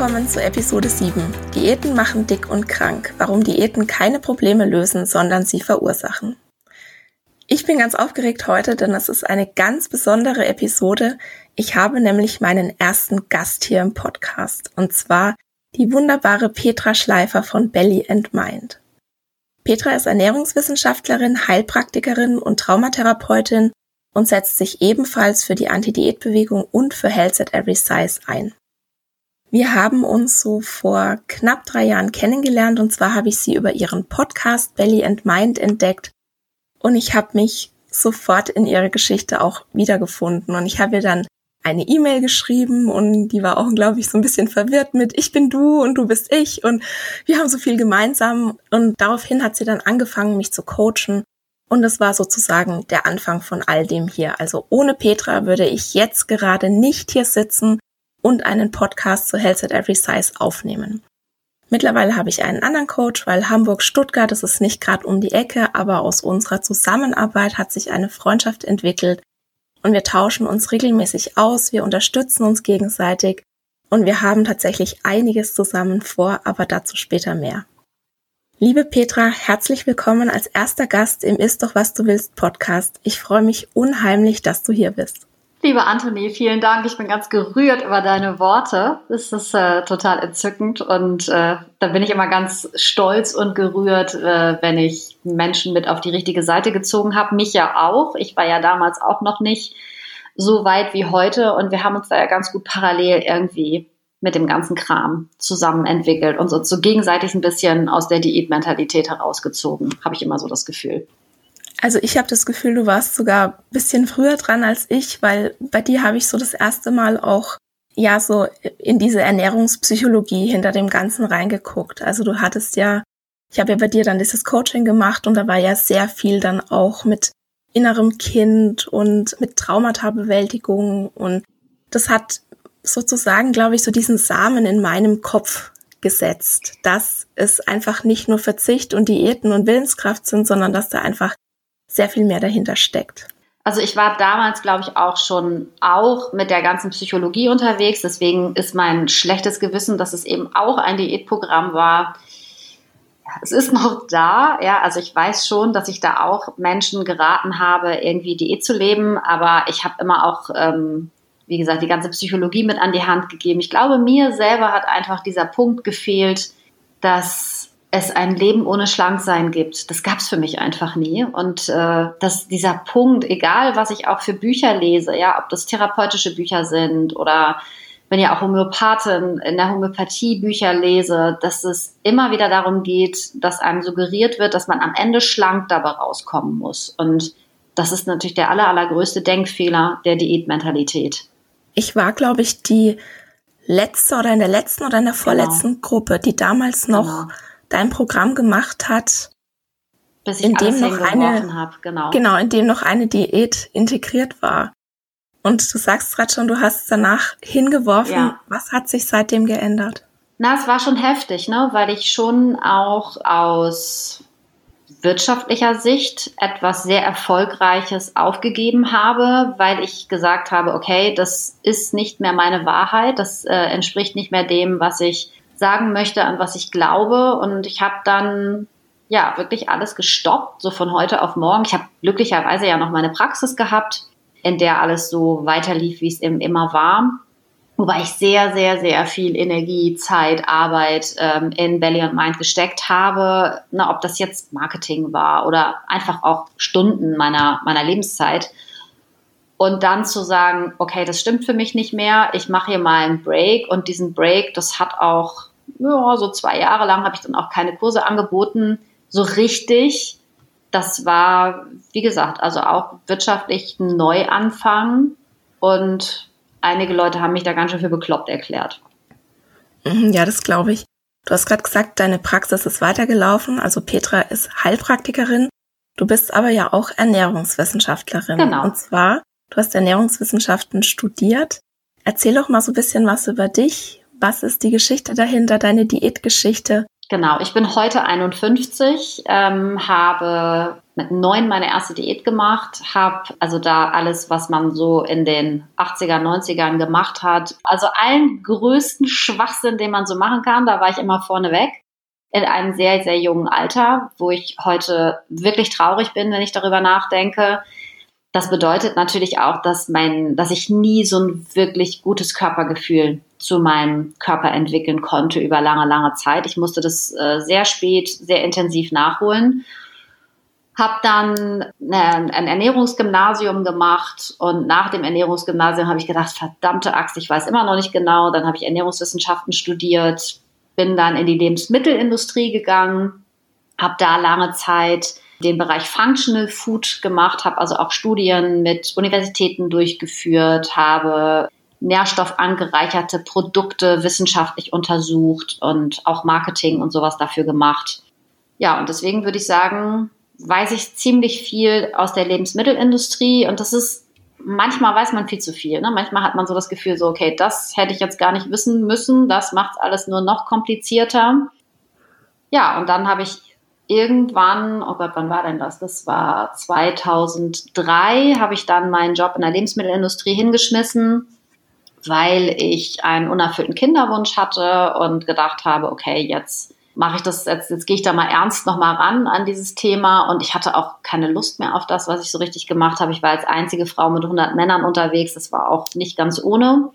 Willkommen zu Episode 7. Diäten machen dick und krank. Warum Diäten keine Probleme lösen, sondern sie verursachen. Ich bin ganz aufgeregt heute, denn es ist eine ganz besondere Episode. Ich habe nämlich meinen ersten Gast hier im Podcast und zwar die wunderbare Petra Schleifer von Belly and Mind. Petra ist Ernährungswissenschaftlerin, Heilpraktikerin und Traumatherapeutin und setzt sich ebenfalls für die Anti-Diät-Bewegung und für Health at Every Size ein. Wir haben uns so vor knapp drei Jahren kennengelernt und zwar habe ich sie über ihren Podcast Belly and Mind entdeckt und ich habe mich sofort in ihre Geschichte auch wiedergefunden. Und ich habe ihr dann eine E-Mail geschrieben und die war auch, glaube ich, so ein bisschen verwirrt mit Ich bin du und du bist ich und wir haben so viel gemeinsam. Und daraufhin hat sie dann angefangen, mich zu coachen. Und das war sozusagen der Anfang von all dem hier. Also ohne Petra würde ich jetzt gerade nicht hier sitzen und einen Podcast zu Health at Every Size aufnehmen. Mittlerweile habe ich einen anderen Coach, weil Hamburg-Stuttgart, das ist nicht gerade um die Ecke, aber aus unserer Zusammenarbeit hat sich eine Freundschaft entwickelt und wir tauschen uns regelmäßig aus, wir unterstützen uns gegenseitig und wir haben tatsächlich einiges zusammen vor, aber dazu später mehr. Liebe Petra, herzlich willkommen als erster Gast im Ist doch was du willst Podcast. Ich freue mich unheimlich, dass du hier bist. Liebe Anthony, vielen Dank. Ich bin ganz gerührt über deine Worte. Es ist äh, total entzückend und äh, da bin ich immer ganz stolz und gerührt, äh, wenn ich Menschen mit auf die richtige Seite gezogen habe. Mich ja auch. Ich war ja damals auch noch nicht so weit wie heute und wir haben uns da ja ganz gut parallel irgendwie mit dem ganzen Kram zusammen entwickelt und so, so gegenseitig ein bisschen aus der Diätmentalität herausgezogen, habe ich immer so das Gefühl. Also ich habe das Gefühl, du warst sogar ein bisschen früher dran als ich, weil bei dir habe ich so das erste Mal auch ja so in diese Ernährungspsychologie hinter dem Ganzen reingeguckt. Also du hattest ja, ich habe ja bei dir dann dieses Coaching gemacht und da war ja sehr viel dann auch mit innerem Kind und mit Traumata-Bewältigung und das hat sozusagen, glaube ich, so diesen Samen in meinem Kopf gesetzt, dass es einfach nicht nur Verzicht und Diäten und Willenskraft sind, sondern dass da einfach sehr viel mehr dahinter steckt. Also ich war damals, glaube ich, auch schon auch mit der ganzen Psychologie unterwegs. Deswegen ist mein schlechtes Gewissen, dass es eben auch ein Diätprogramm war. Es ist noch da, ja. Also ich weiß schon, dass ich da auch Menschen geraten habe, irgendwie Diät zu leben. Aber ich habe immer auch, ähm, wie gesagt, die ganze Psychologie mit an die Hand gegeben. Ich glaube, mir selber hat einfach dieser Punkt gefehlt, dass es ein Leben ohne Schlanksein gibt. Das gab es für mich einfach nie. Und äh, dass dieser Punkt, egal was ich auch für Bücher lese, ja, ob das therapeutische Bücher sind oder wenn ja auch Homöopathen in der Homöopathie Bücher lese, dass es immer wieder darum geht, dass einem suggeriert wird, dass man am Ende schlank dabei rauskommen muss. Und das ist natürlich der aller, allergrößte Denkfehler der Diätmentalität. Ich war, glaube ich, die letzte oder in der letzten oder in der vorletzten genau. Gruppe, die damals noch genau dein Programm gemacht hat, bis ich in dem noch eine, hab, genau. genau, in dem noch eine Diät integriert war. Und du sagst gerade schon, du hast danach hingeworfen. Ja. Was hat sich seitdem geändert? Na, es war schon heftig, ne, weil ich schon auch aus wirtschaftlicher Sicht etwas sehr Erfolgreiches aufgegeben habe, weil ich gesagt habe, okay, das ist nicht mehr meine Wahrheit, das äh, entspricht nicht mehr dem, was ich sagen möchte, an was ich glaube. Und ich habe dann ja wirklich alles gestoppt, so von heute auf morgen. Ich habe glücklicherweise ja noch meine Praxis gehabt in der alles so weiterlief, wie es eben immer war. Wobei ich sehr, sehr, sehr viel Energie, Zeit, Arbeit ähm, in Belly und Mind gesteckt habe. Na, ob das jetzt Marketing war oder einfach auch Stunden meiner, meiner Lebenszeit. Und dann zu sagen, okay, das stimmt für mich nicht mehr, ich mache hier mal einen Break. Und diesen Break, das hat auch, ja, so zwei Jahre lang habe ich dann auch keine Kurse angeboten, so richtig das war, wie gesagt, also auch wirtschaftlich ein Neuanfang und einige Leute haben mich da ganz schön für bekloppt erklärt. Mhm, ja, das glaube ich. Du hast gerade gesagt, deine Praxis ist weitergelaufen. Also Petra ist Heilpraktikerin. Du bist aber ja auch Ernährungswissenschaftlerin. Genau. Und zwar, du hast Ernährungswissenschaften studiert. Erzähl doch mal so ein bisschen was über dich. Was ist die Geschichte dahinter, deine Diätgeschichte? Genau, ich bin heute 51, ähm, habe mit neun meine erste Diät gemacht, habe also da alles, was man so in den 80er, 90ern gemacht hat, also allen größten Schwachsinn, den man so machen kann, da war ich immer vorne weg in einem sehr, sehr jungen Alter, wo ich heute wirklich traurig bin, wenn ich darüber nachdenke. Das bedeutet natürlich auch, dass mein, dass ich nie so ein wirklich gutes Körpergefühl zu meinem Körper entwickeln konnte über lange, lange Zeit. Ich musste das äh, sehr spät, sehr intensiv nachholen. Hab dann äh, ein Ernährungsgymnasium gemacht und nach dem Ernährungsgymnasium habe ich gedacht, verdammte Axt, ich weiß immer noch nicht genau. Dann habe ich Ernährungswissenschaften studiert, bin dann in die Lebensmittelindustrie gegangen, habe da lange Zeit den Bereich Functional Food gemacht, habe also auch Studien mit Universitäten durchgeführt, habe nährstoffangereicherte Produkte wissenschaftlich untersucht und auch Marketing und sowas dafür gemacht. Ja, und deswegen würde ich sagen, weiß ich ziemlich viel aus der Lebensmittelindustrie und das ist manchmal weiß man viel zu viel. Ne? Manchmal hat man so das Gefühl, so, okay, das hätte ich jetzt gar nicht wissen müssen, das macht alles nur noch komplizierter. Ja, und dann habe ich irgendwann, oh Gott, wann war denn das? Das war 2003, habe ich dann meinen Job in der Lebensmittelindustrie hingeschmissen, weil ich einen unerfüllten Kinderwunsch hatte und gedacht habe, okay, jetzt mache ich das, jetzt, jetzt gehe ich da mal ernst nochmal ran an dieses Thema und ich hatte auch keine Lust mehr auf das, was ich so richtig gemacht habe. Ich war als einzige Frau mit 100 Männern unterwegs, das war auch nicht ganz ohne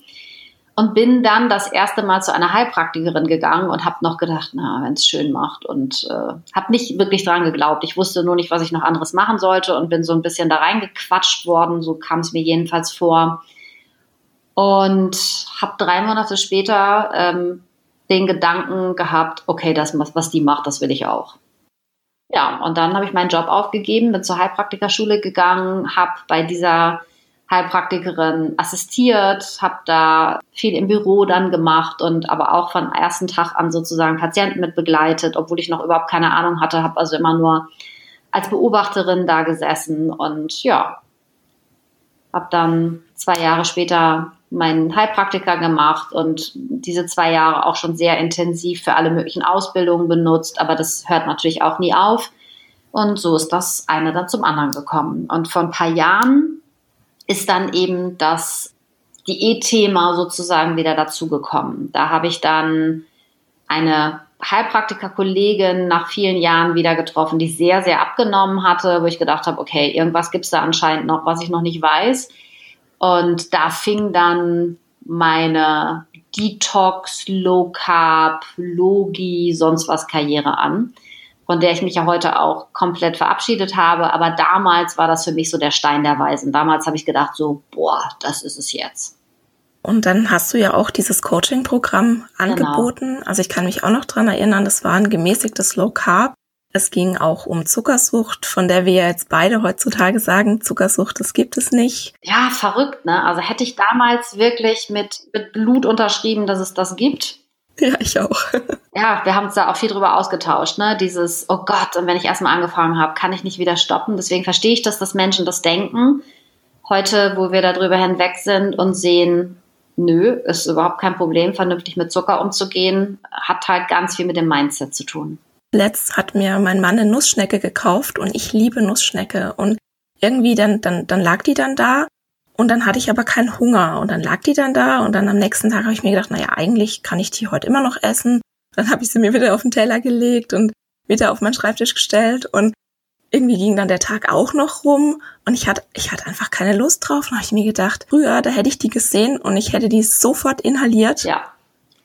und bin dann das erste Mal zu einer Heilpraktikerin gegangen und habe noch gedacht, na, wenn es schön macht und äh, habe nicht wirklich dran geglaubt. Ich wusste nur nicht, was ich noch anderes machen sollte und bin so ein bisschen da reingequatscht worden, so kam es mir jedenfalls vor. Und habe drei Monate später ähm, den Gedanken gehabt, okay, das, was die macht, das will ich auch. Ja, und dann habe ich meinen Job aufgegeben, bin zur Heilpraktikerschule gegangen, habe bei dieser Heilpraktikerin assistiert, habe da viel im Büro dann gemacht und aber auch von ersten Tag an sozusagen Patienten mit begleitet, obwohl ich noch überhaupt keine Ahnung hatte, habe also immer nur als Beobachterin da gesessen und ja, habe dann zwei Jahre später meinen Heilpraktiker gemacht und diese zwei Jahre auch schon sehr intensiv für alle möglichen Ausbildungen benutzt, aber das hört natürlich auch nie auf. Und so ist das eine dann zum anderen gekommen. Und vor ein paar Jahren ist dann eben das Diätthema sozusagen wieder dazugekommen. Da habe ich dann eine Heilpraktiker-Kollegin nach vielen Jahren wieder getroffen, die sehr, sehr abgenommen hatte, wo ich gedacht habe, okay, irgendwas gibt es da anscheinend noch, was ich noch nicht weiß. Und da fing dann meine Detox, Low Carb, Logi, sonst was Karriere an von der ich mich ja heute auch komplett verabschiedet habe. Aber damals war das für mich so der Stein der Weisen. Damals habe ich gedacht, so, boah, das ist es jetzt. Und dann hast du ja auch dieses Coaching-Programm genau. angeboten. Genau. Also ich kann mich auch noch dran erinnern, das war ein gemäßigtes Low Carb. Es ging auch um Zuckersucht, von der wir ja jetzt beide heutzutage sagen, Zuckersucht, das gibt es nicht. Ja, verrückt, ne? Also hätte ich damals wirklich mit, mit Blut unterschrieben, dass es das gibt, ja, ich auch. ja, wir haben uns da auch viel drüber ausgetauscht, ne? Dieses, oh Gott, und wenn ich erstmal angefangen habe, kann ich nicht wieder stoppen. Deswegen verstehe ich das, dass Menschen das denken. Heute, wo wir darüber hinweg sind und sehen, nö, ist überhaupt kein Problem, vernünftig mit Zucker umzugehen, hat halt ganz viel mit dem Mindset zu tun. Letzt hat mir mein Mann eine Nussschnecke gekauft und ich liebe Nussschnecke und irgendwie dann, dann, dann lag die dann da und dann hatte ich aber keinen Hunger und dann lag die dann da und dann am nächsten Tag habe ich mir gedacht, naja, eigentlich kann ich die heute immer noch essen. Dann habe ich sie mir wieder auf den Teller gelegt und wieder auf meinen Schreibtisch gestellt und irgendwie ging dann der Tag auch noch rum und ich hatte, ich hatte einfach keine Lust drauf. Und habe ich mir gedacht, früher, da hätte ich die gesehen und ich hätte die sofort inhaliert. Ja.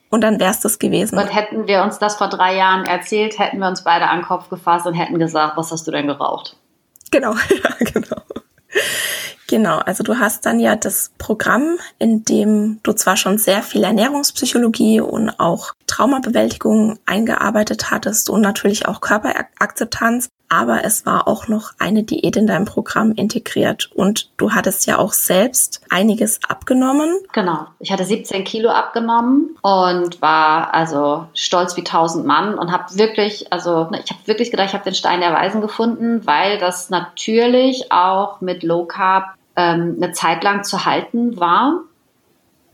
Und dann wäre es das gewesen. Und hätten wir uns das vor drei Jahren erzählt, hätten wir uns beide an den Kopf gefasst und hätten gesagt, was hast du denn geraucht? Genau, ja, genau. Genau, also du hast dann ja das Programm, in dem du zwar schon sehr viel Ernährungspsychologie und auch Traumabewältigung eingearbeitet hattest und natürlich auch Körperakzeptanz, aber es war auch noch eine Diät in deinem Programm integriert und du hattest ja auch selbst einiges abgenommen. Genau, ich hatte 17 Kilo abgenommen und war also stolz wie tausend Mann und habe wirklich, also ne, ich habe wirklich gedacht, ich habe den Stein der Weisen gefunden, weil das natürlich auch mit Low Carb ähm, eine Zeit lang zu halten war.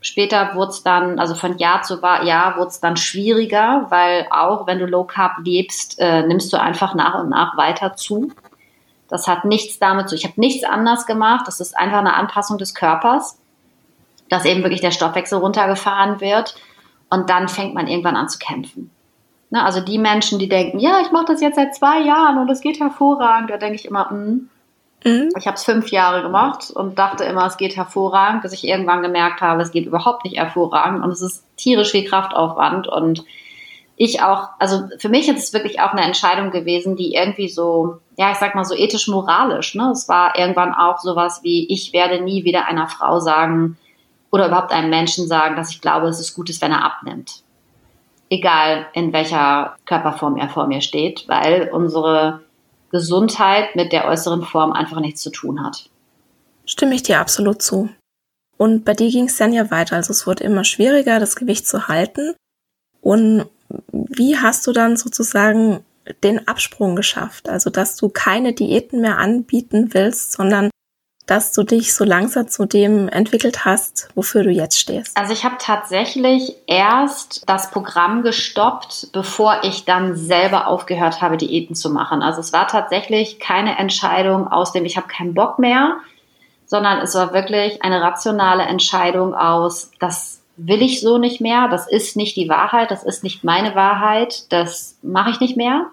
Später wurde es dann, also von Jahr zu Jahr wurde es dann schwieriger, weil auch wenn du Low Carb lebst, äh, nimmst du einfach nach und nach weiter zu. Das hat nichts damit zu. Ich habe nichts anders gemacht. Das ist einfach eine Anpassung des Körpers, dass eben wirklich der Stoffwechsel runtergefahren wird und dann fängt man irgendwann an zu kämpfen. Ne, also die Menschen, die denken, ja, ich mache das jetzt seit zwei Jahren und es geht hervorragend, da denke ich immer, mh, hm, Mhm. Ich habe es fünf Jahre gemacht und dachte immer, es geht hervorragend, bis ich irgendwann gemerkt habe, es geht überhaupt nicht hervorragend und es ist tierisch viel Kraftaufwand und ich auch, also für mich ist es wirklich auch eine Entscheidung gewesen, die irgendwie so, ja, ich sag mal so ethisch-moralisch, ne? Es war irgendwann auch sowas wie, ich werde nie wieder einer Frau sagen oder überhaupt einem Menschen sagen, dass ich glaube, es ist gut wenn er abnimmt. Egal in welcher Körperform er vor mir steht, weil unsere Gesundheit mit der äußeren Form einfach nichts zu tun hat. Stimme ich dir absolut zu. Und bei dir ging es dann ja weiter. Also es wurde immer schwieriger, das Gewicht zu halten. Und wie hast du dann sozusagen den Absprung geschafft? Also dass du keine Diäten mehr anbieten willst, sondern dass du dich so langsam zu dem entwickelt hast, wofür du jetzt stehst? Also ich habe tatsächlich erst das Programm gestoppt, bevor ich dann selber aufgehört habe, Diäten zu machen. Also es war tatsächlich keine Entscheidung aus dem, ich habe keinen Bock mehr, sondern es war wirklich eine rationale Entscheidung aus, das will ich so nicht mehr, das ist nicht die Wahrheit, das ist nicht meine Wahrheit, das mache ich nicht mehr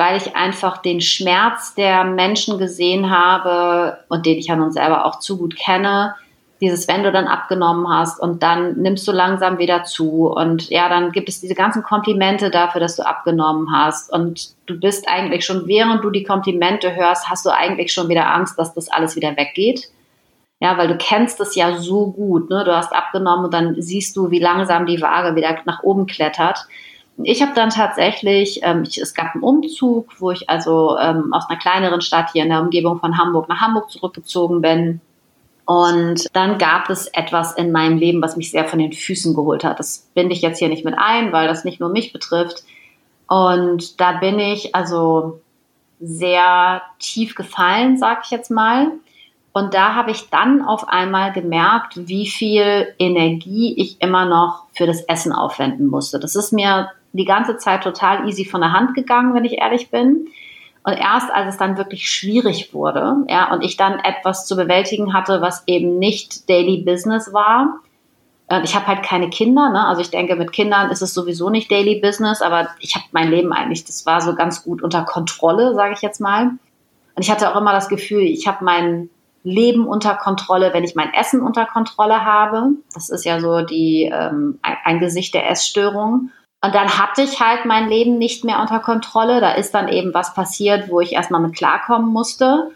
weil ich einfach den Schmerz der Menschen gesehen habe und den ich ja nun selber auch zu gut kenne. Dieses, wenn du dann abgenommen hast und dann nimmst du langsam wieder zu und ja, dann gibt es diese ganzen Komplimente dafür, dass du abgenommen hast und du bist eigentlich schon, während du die Komplimente hörst, hast du eigentlich schon wieder Angst, dass das alles wieder weggeht. Ja, weil du kennst es ja so gut, ne? Du hast abgenommen und dann siehst du, wie langsam die Waage wieder nach oben klettert. Ich habe dann tatsächlich, ähm, ich, es gab einen Umzug, wo ich also ähm, aus einer kleineren Stadt hier in der Umgebung von Hamburg nach Hamburg zurückgezogen bin. Und dann gab es etwas in meinem Leben, was mich sehr von den Füßen geholt hat. Das binde ich jetzt hier nicht mit ein, weil das nicht nur mich betrifft. Und da bin ich also sehr tief gefallen, sag ich jetzt mal. Und da habe ich dann auf einmal gemerkt, wie viel Energie ich immer noch für das Essen aufwenden musste. Das ist mir die ganze Zeit total easy von der Hand gegangen, wenn ich ehrlich bin. Und erst als es dann wirklich schwierig wurde, ja, und ich dann etwas zu bewältigen hatte, was eben nicht Daily Business war. Äh, ich habe halt keine Kinder, ne? Also ich denke, mit Kindern ist es sowieso nicht Daily Business, aber ich habe mein Leben eigentlich, das war so ganz gut unter Kontrolle, sage ich jetzt mal. Und ich hatte auch immer das Gefühl, ich habe mein Leben unter Kontrolle, wenn ich mein Essen unter Kontrolle habe. Das ist ja so die ähm, ein Gesicht der Essstörung. Und dann hatte ich halt mein Leben nicht mehr unter Kontrolle. Da ist dann eben was passiert, wo ich erstmal mit klarkommen musste.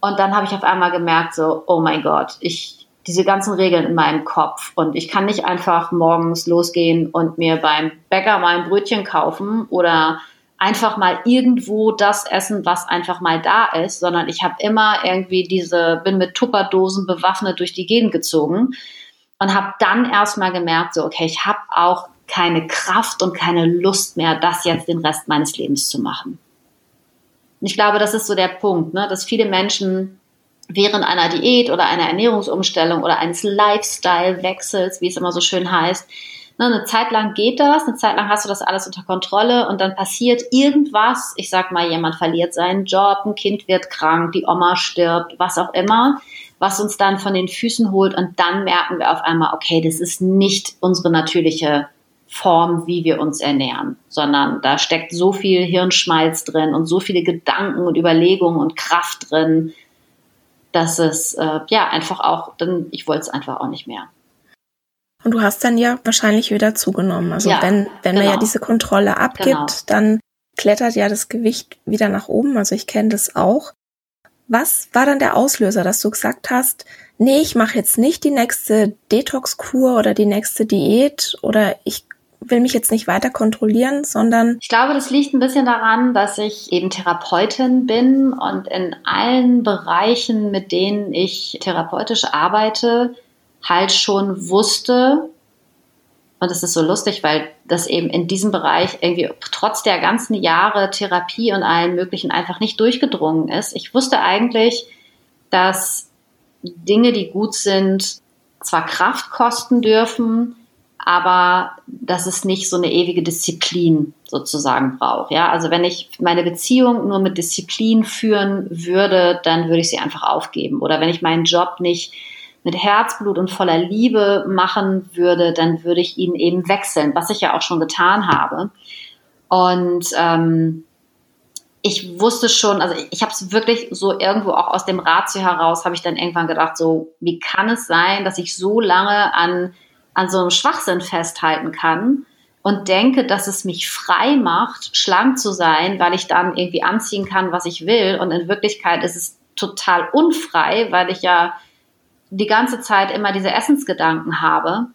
Und dann habe ich auf einmal gemerkt, so, oh mein Gott, ich, diese ganzen Regeln in meinem Kopf. Und ich kann nicht einfach morgens losgehen und mir beim Bäcker mal ein Brötchen kaufen oder einfach mal irgendwo das essen, was einfach mal da ist, sondern ich habe immer irgendwie diese, bin mit Tupperdosen bewaffnet durch die Gegend gezogen und habe dann erstmal gemerkt, so, okay, ich habe auch keine Kraft und keine Lust mehr, das jetzt den Rest meines Lebens zu machen. Und ich glaube, das ist so der Punkt, ne, dass viele Menschen während einer Diät oder einer Ernährungsumstellung oder eines Lifestyle-Wechsels, wie es immer so schön heißt, ne, eine Zeit lang geht das, eine Zeit lang hast du das alles unter Kontrolle und dann passiert irgendwas. Ich sag mal, jemand verliert seinen Job, ein Kind wird krank, die Oma stirbt, was auch immer was uns dann von den Füßen holt und dann merken wir auf einmal, okay, das ist nicht unsere natürliche Form, wie wir uns ernähren, sondern da steckt so viel Hirnschmalz drin und so viele Gedanken und Überlegungen und Kraft drin, dass es äh, ja einfach auch, dann ich wollte es einfach auch nicht mehr. Und du hast dann ja wahrscheinlich wieder zugenommen. Also ja, wenn, wenn genau. man ja genau. diese Kontrolle abgibt, genau. dann klettert ja das Gewicht wieder nach oben. Also ich kenne das auch. Was war dann der Auslöser, dass du gesagt hast, nee, ich mache jetzt nicht die nächste Detox-Kur oder die nächste Diät oder ich will mich jetzt nicht weiter kontrollieren, sondern. Ich glaube, das liegt ein bisschen daran, dass ich eben Therapeutin bin und in allen Bereichen, mit denen ich therapeutisch arbeite, halt schon wusste, und das ist so lustig, weil das eben in diesem Bereich irgendwie trotz der ganzen Jahre Therapie und allen möglichen einfach nicht durchgedrungen ist. Ich wusste eigentlich, dass Dinge, die gut sind, zwar Kraft kosten dürfen, aber dass es nicht so eine ewige Disziplin sozusagen braucht. Ja, also wenn ich meine Beziehung nur mit Disziplin führen würde, dann würde ich sie einfach aufgeben. Oder wenn ich meinen Job nicht mit Herzblut und voller Liebe machen würde, dann würde ich ihn eben wechseln, was ich ja auch schon getan habe. Und ähm, ich wusste schon, also ich, ich habe es wirklich so irgendwo auch aus dem Ratio heraus, habe ich dann irgendwann gedacht, so wie kann es sein, dass ich so lange an an so einem Schwachsinn festhalten kann und denke, dass es mich frei macht, schlank zu sein, weil ich dann irgendwie anziehen kann, was ich will. Und in Wirklichkeit ist es total unfrei, weil ich ja die ganze Zeit immer diese Essensgedanken habe.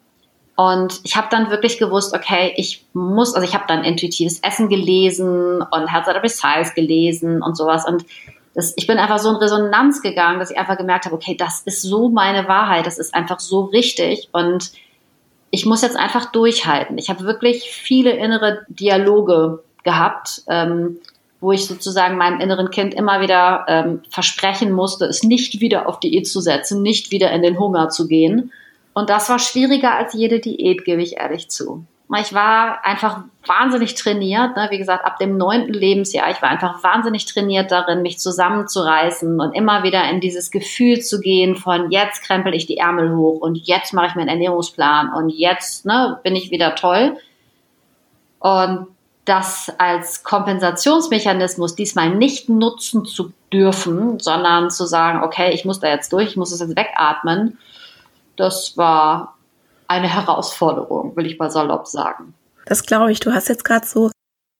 Und ich habe dann wirklich gewusst, okay, ich muss, also ich habe dann intuitives Essen gelesen und Health at Every Size gelesen und sowas. Und das, ich bin einfach so in Resonanz gegangen, dass ich einfach gemerkt habe, okay, das ist so meine Wahrheit, das ist einfach so richtig. Und ich muss jetzt einfach durchhalten. Ich habe wirklich viele innere Dialoge gehabt, ähm, wo ich sozusagen meinem inneren Kind immer wieder ähm, versprechen musste, es nicht wieder auf Diät zu setzen, nicht wieder in den Hunger zu gehen. Und das war schwieriger als jede Diät, gebe ich ehrlich zu. Ich war einfach wahnsinnig trainiert, ne? wie gesagt, ab dem neunten Lebensjahr. Ich war einfach wahnsinnig trainiert darin, mich zusammenzureißen und immer wieder in dieses Gefühl zu gehen von jetzt krempel ich die Ärmel hoch und jetzt mache ich meinen Ernährungsplan und jetzt ne, bin ich wieder toll. Und das als Kompensationsmechanismus diesmal nicht nutzen zu dürfen, sondern zu sagen, okay, ich muss da jetzt durch, ich muss es jetzt wegatmen, das war eine Herausforderung, will ich mal salopp sagen. Das glaube ich. Du hast jetzt gerade so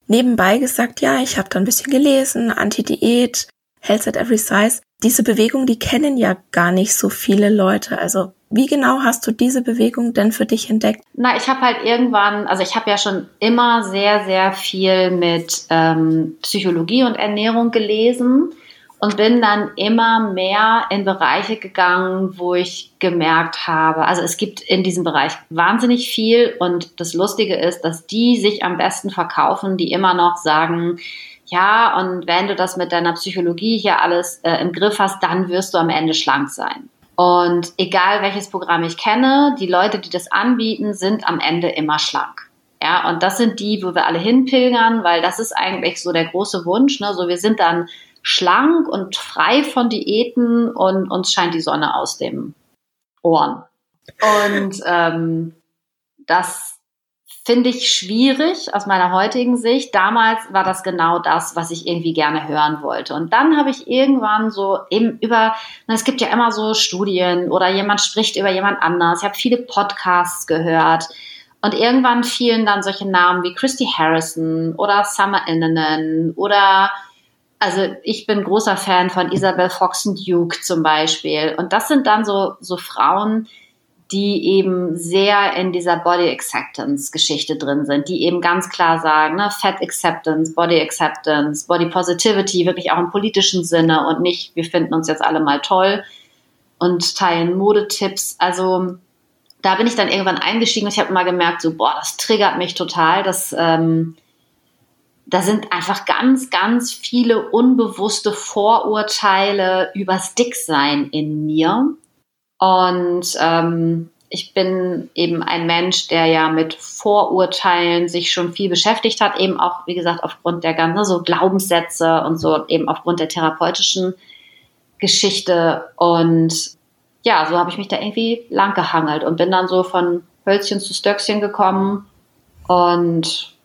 nebenbei gesagt, ja, ich habe da ein bisschen gelesen, Anti-Diät, Health at Every Size. Diese Bewegung, die kennen ja gar nicht so viele Leute. Also wie genau hast du diese Bewegung denn für dich entdeckt? Na, ich habe halt irgendwann, also ich habe ja schon immer sehr, sehr viel mit ähm, Psychologie und Ernährung gelesen und bin dann immer mehr in Bereiche gegangen, wo ich gemerkt habe, also es gibt in diesem Bereich wahnsinnig viel und das Lustige ist, dass die sich am besten verkaufen, die immer noch sagen, ja, und wenn du das mit deiner Psychologie hier alles äh, im Griff hast, dann wirst du am Ende schlank sein. Und egal welches Programm ich kenne, die Leute, die das anbieten, sind am Ende immer schlank. Ja, und das sind die, wo wir alle hinpilgern, weil das ist eigentlich so der große Wunsch. Ne? So, wir sind dann schlank und frei von Diäten und uns scheint die Sonne aus dem Ohren. Und ähm, das finde ich schwierig aus meiner heutigen Sicht. Damals war das genau das, was ich irgendwie gerne hören wollte. Und dann habe ich irgendwann so eben über, es gibt ja immer so Studien oder jemand spricht über jemand anders. Ich habe viele Podcasts gehört. Und irgendwann fielen dann solche Namen wie Christy Harrison oder Summer Innanen oder also ich bin großer Fan von Isabel Foxen Duke zum Beispiel. Und das sind dann so, so Frauen, die eben sehr in dieser Body Acceptance Geschichte drin sind, die eben ganz klar sagen, ne, Fat Acceptance, Body Acceptance, Body Positivity, wirklich auch im politischen Sinne und nicht, wir finden uns jetzt alle mal toll und teilen Modetipps. Also da bin ich dann irgendwann eingestiegen und ich habe immer gemerkt, so, boah, das triggert mich total, das ähm, da sind einfach ganz, ganz viele unbewusste Vorurteile übers Dicksein in mir. Und ähm, ich bin eben ein Mensch, der ja mit Vorurteilen sich schon viel beschäftigt hat, eben auch, wie gesagt, aufgrund der ganzen so Glaubenssätze und so, eben aufgrund der therapeutischen Geschichte. Und ja, so habe ich mich da irgendwie lang gehangelt und bin dann so von Hölzchen zu Stöckchen gekommen Und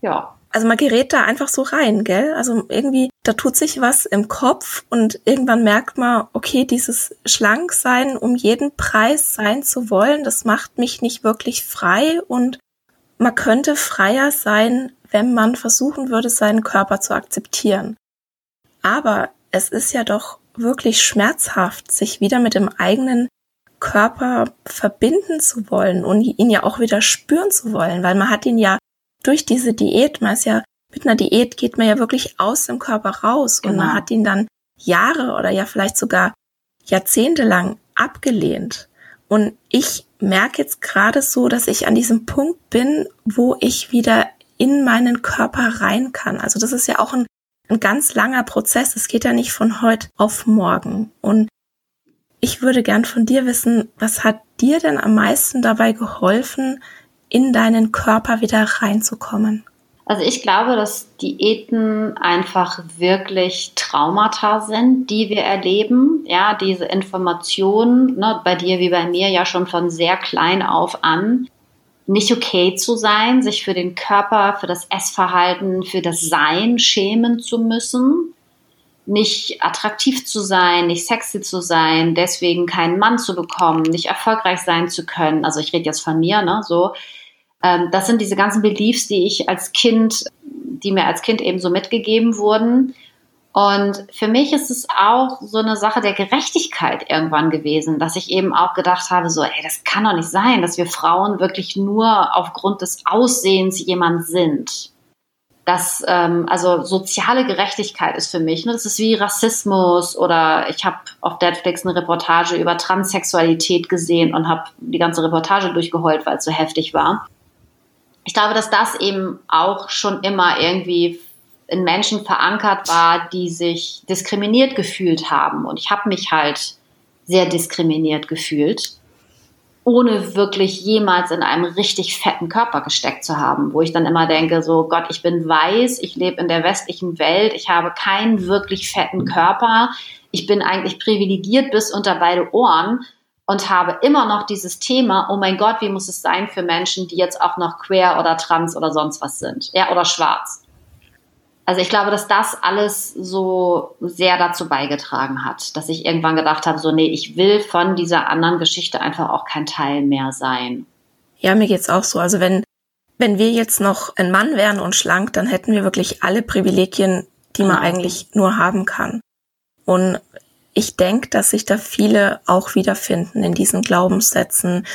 ja. Also man gerät da einfach so rein, gell? Also irgendwie, da tut sich was im Kopf und irgendwann merkt man, okay, dieses Schlanksein, um jeden Preis sein zu wollen, das macht mich nicht wirklich frei und man könnte freier sein, wenn man versuchen würde, seinen Körper zu akzeptieren. Aber es ist ja doch wirklich schmerzhaft, sich wieder mit dem eigenen Körper verbinden zu wollen und ihn ja auch wieder spüren zu wollen, weil man hat ihn ja durch diese Diät, man ist ja mit einer Diät geht man ja wirklich aus dem Körper raus genau. und man genau. hat ihn dann Jahre oder ja vielleicht sogar Jahrzehnte lang abgelehnt. Und ich merke jetzt gerade so, dass ich an diesem Punkt bin, wo ich wieder in meinen Körper rein kann. Also das ist ja auch ein ein ganz langer Prozess. Es geht ja nicht von heute auf morgen. Und ich würde gern von dir wissen, was hat dir denn am meisten dabei geholfen, in deinen Körper wieder reinzukommen? Also ich glaube, dass Diäten einfach wirklich Traumata sind, die wir erleben. Ja, diese Informationen, ne, bei dir wie bei mir ja schon von sehr klein auf an, nicht okay zu sein, sich für den Körper, für das Essverhalten, für das Sein schämen zu müssen, nicht attraktiv zu sein, nicht sexy zu sein, deswegen keinen Mann zu bekommen, nicht erfolgreich sein zu können. Also ich rede jetzt von mir, ne, so. Ähm, das sind diese ganzen Beliefs, die ich als Kind, die mir als Kind eben so mitgegeben wurden und für mich ist es auch so eine Sache der Gerechtigkeit irgendwann gewesen, dass ich eben auch gedacht habe, so, ey, das kann doch nicht sein, dass wir Frauen wirklich nur aufgrund des Aussehens jemand sind. Das, ähm, also soziale Gerechtigkeit ist für mich, ne, das ist wie Rassismus oder ich habe auf Netflix eine Reportage über Transsexualität gesehen und habe die ganze Reportage durchgeheult, weil es so heftig war. Ich glaube, dass das eben auch schon immer irgendwie in Menschen verankert war, die sich diskriminiert gefühlt haben. Und ich habe mich halt sehr diskriminiert gefühlt, ohne wirklich jemals in einem richtig fetten Körper gesteckt zu haben, wo ich dann immer denke, so Gott, ich bin weiß, ich lebe in der westlichen Welt, ich habe keinen wirklich fetten Körper, ich bin eigentlich privilegiert bis unter beide Ohren und habe immer noch dieses Thema, oh mein Gott, wie muss es sein für Menschen, die jetzt auch noch queer oder trans oder sonst was sind, ja, oder schwarz. Also ich glaube, dass das alles so sehr dazu beigetragen hat, dass ich irgendwann gedacht habe, so nee, ich will von dieser anderen Geschichte einfach auch kein Teil mehr sein. Ja, mir geht's auch so. Also wenn wenn wir jetzt noch ein Mann wären und schlank, dann hätten wir wirklich alle Privilegien, die man genau. eigentlich nur haben kann. Und ich denke, dass sich da viele auch wiederfinden in diesen Glaubenssätzen.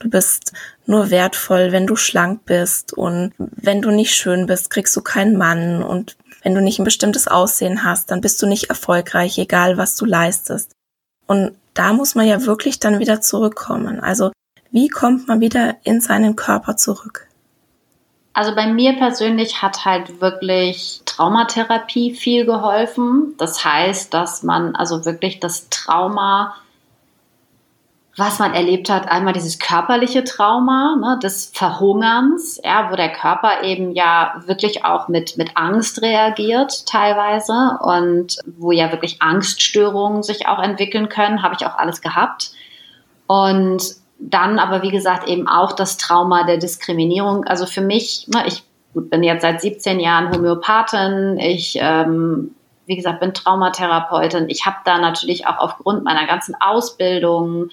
Du bist nur wertvoll, wenn du schlank bist und wenn du nicht schön bist, kriegst du keinen Mann und wenn du nicht ein bestimmtes Aussehen hast, dann bist du nicht erfolgreich, egal was du leistest. Und da muss man ja wirklich dann wieder zurückkommen. Also wie kommt man wieder in seinen Körper zurück? Also bei mir persönlich hat halt wirklich Traumatherapie viel geholfen. Das heißt, dass man also wirklich das Trauma, was man erlebt hat, einmal dieses körperliche Trauma ne, des Verhungerns, ja, wo der Körper eben ja wirklich auch mit, mit Angst reagiert teilweise und wo ja wirklich Angststörungen sich auch entwickeln können, habe ich auch alles gehabt. Und dann aber, wie gesagt, eben auch das Trauma der Diskriminierung. Also für mich, ne, ich bin jetzt seit 17 Jahren Homöopathin, ich, ähm, wie gesagt, bin Traumatherapeutin. Ich habe da natürlich auch aufgrund meiner ganzen Ausbildung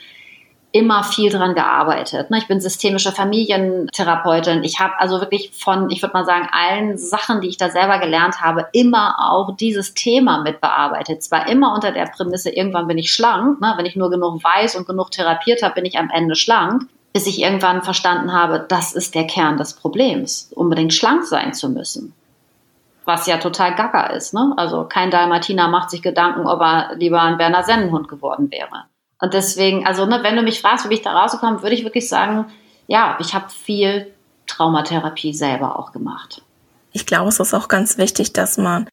immer viel dran gearbeitet. Ne? Ich bin systemische Familientherapeutin. Ich habe also wirklich von, ich würde mal sagen, allen Sachen, die ich da selber gelernt habe, immer auch dieses Thema mit bearbeitet. Zwar immer unter der Prämisse, irgendwann bin ich schlank. Ne? Wenn ich nur genug weiß und genug therapiert habe, bin ich am Ende schlank. Bis ich irgendwann verstanden habe, das ist der Kern des Problems, unbedingt schlank sein zu müssen was ja total gaga ist. Ne? Also kein Dalmatiner macht sich Gedanken, ob er lieber ein Berner Sennenhund geworden wäre. Und deswegen, also ne, wenn du mich fragst, wie ich da rausgekommen, würde ich wirklich sagen, ja, ich habe viel Traumatherapie selber auch gemacht. Ich glaube, es ist auch ganz wichtig, dass man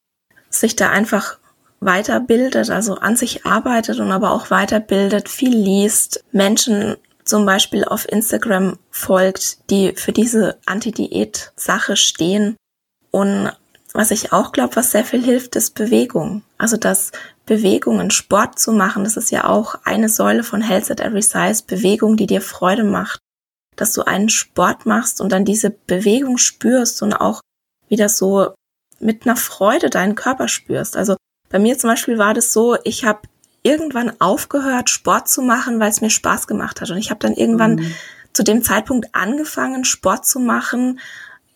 sich da einfach weiterbildet, also an sich arbeitet und aber auch weiterbildet, viel liest, Menschen zum Beispiel auf Instagram folgt, die für diese Anti-Diät-Sache stehen und was ich auch glaube, was sehr viel hilft, ist Bewegung. Also dass Bewegungen, Sport zu machen, das ist ja auch eine Säule von Health at Every Size, Bewegung, die dir Freude macht. dass du einen Sport machst und dann diese Bewegung spürst und auch wieder so mit einer Freude deinen Körper spürst. Also bei mir zum Beispiel war das so, ich habe irgendwann aufgehört, Sport zu machen, weil es mir Spaß gemacht hat. Und ich habe dann irgendwann mhm. zu dem Zeitpunkt angefangen, Sport zu machen,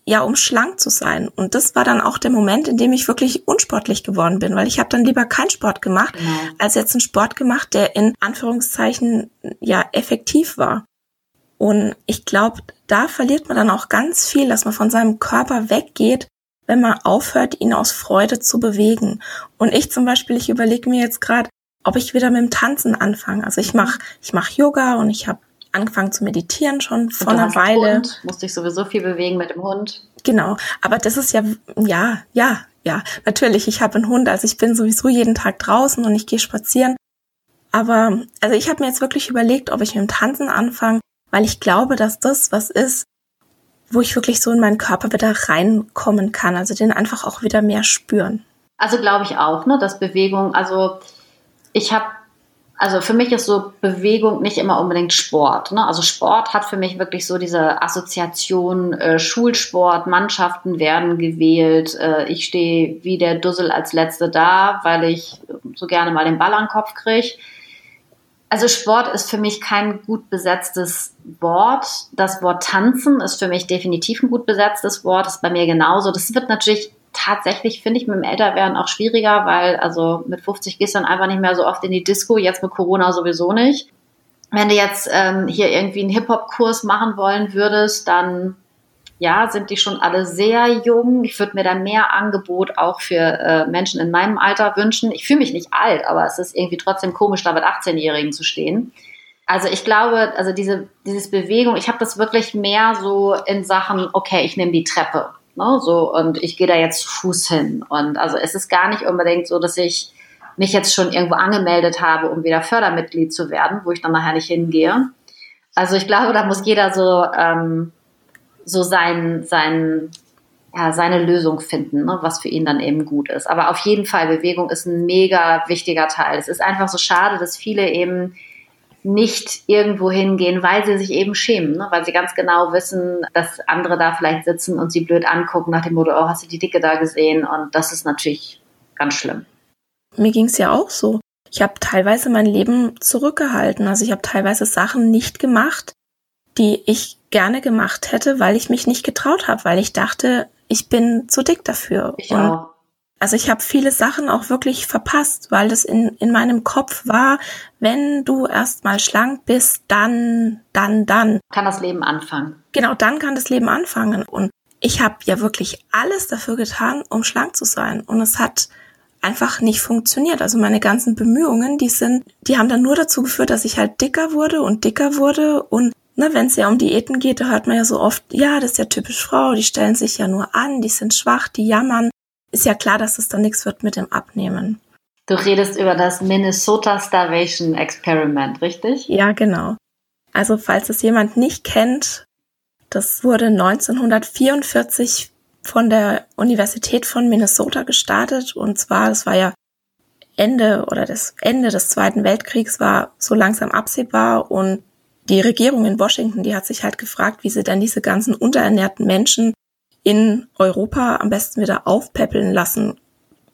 ja, um schlank zu sein. Und das war dann auch der Moment, in dem ich wirklich unsportlich geworden bin, weil ich habe dann lieber keinen Sport gemacht, genau. als jetzt einen Sport gemacht, der in Anführungszeichen ja effektiv war. Und ich glaube, da verliert man dann auch ganz viel, dass man von seinem Körper weggeht, wenn man aufhört, ihn aus Freude zu bewegen. Und ich zum Beispiel, ich überlege mir jetzt gerade, ob ich wieder mit dem Tanzen anfange. Also ich mache ich mach Yoga und ich habe angefangen zu meditieren schon vor einer Weile. Hund, musste ich sowieso viel bewegen mit dem Hund. Genau, aber das ist ja, ja, ja, ja, natürlich, ich habe einen Hund, also ich bin sowieso jeden Tag draußen und ich gehe spazieren. Aber, also ich habe mir jetzt wirklich überlegt, ob ich mit dem Tanzen anfange, weil ich glaube, dass das was ist, wo ich wirklich so in meinen Körper wieder reinkommen kann, also den einfach auch wieder mehr spüren. Also glaube ich auch, ne, dass Bewegung, also ich habe also für mich ist so Bewegung nicht immer unbedingt Sport. Ne? Also Sport hat für mich wirklich so diese Assoziation äh, Schulsport, Mannschaften werden gewählt. Äh, ich stehe wie der Dussel als Letzte da, weil ich so gerne mal den Ball an den Kopf kriege. Also Sport ist für mich kein gut besetztes Wort. Das Wort tanzen ist für mich definitiv ein gut besetztes Wort. Das ist bei mir genauso. Das wird natürlich tatsächlich, finde ich, mit dem Älterwerden auch schwieriger, weil also mit 50 gehst du dann einfach nicht mehr so oft in die Disco, jetzt mit Corona sowieso nicht. Wenn du jetzt ähm, hier irgendwie einen Hip-Hop-Kurs machen wollen würdest, dann ja, sind die schon alle sehr jung. Ich würde mir da mehr Angebot auch für äh, Menschen in meinem Alter wünschen. Ich fühle mich nicht alt, aber es ist irgendwie trotzdem komisch, da mit 18-Jährigen zu stehen. Also ich glaube, also diese dieses Bewegung, ich habe das wirklich mehr so in Sachen, okay, ich nehme die Treppe. Ne? So, und ich gehe da jetzt zu Fuß hin. Und also es ist gar nicht unbedingt so, dass ich mich jetzt schon irgendwo angemeldet habe, um wieder Fördermitglied zu werden, wo ich dann nachher nicht hingehe. Also ich glaube, da muss jeder so, ähm, so sein, sein, ja, seine Lösung finden, ne, was für ihn dann eben gut ist. Aber auf jeden Fall, Bewegung ist ein mega wichtiger Teil. Es ist einfach so schade, dass viele eben nicht irgendwo hingehen, weil sie sich eben schämen, ne? weil sie ganz genau wissen, dass andere da vielleicht sitzen und sie blöd angucken nach dem Motto, oh, hast du die Dicke da gesehen? Und das ist natürlich ganz schlimm. Mir ging es ja auch so. Ich habe teilweise mein Leben zurückgehalten. Also ich habe teilweise Sachen nicht gemacht, die ich gerne gemacht hätte, weil ich mich nicht getraut habe, weil ich dachte, ich bin zu dick dafür. Ich und auch. Also ich habe viele Sachen auch wirklich verpasst, weil das in, in meinem Kopf war, wenn du erstmal schlank bist, dann, dann, dann. Kann das Leben anfangen. Genau, dann kann das Leben anfangen. Und ich habe ja wirklich alles dafür getan, um schlank zu sein. Und es hat einfach nicht funktioniert. Also meine ganzen Bemühungen, die sind, die haben dann nur dazu geführt, dass ich halt dicker wurde und dicker wurde. Und ne, wenn es ja um Diäten geht, da hört man ja so oft, ja, das ist ja typisch Frau, die stellen sich ja nur an, die sind schwach, die jammern ist ja klar, dass es dann nichts wird mit dem Abnehmen. Du redest über das Minnesota Starvation Experiment, richtig? Ja, genau. Also falls es jemand nicht kennt, das wurde 1944 von der Universität von Minnesota gestartet und zwar, es war ja Ende oder das Ende des Zweiten Weltkriegs war so langsam absehbar und die Regierung in Washington, die hat sich halt gefragt, wie sie dann diese ganzen unterernährten Menschen in Europa am besten wieder aufpäppeln lassen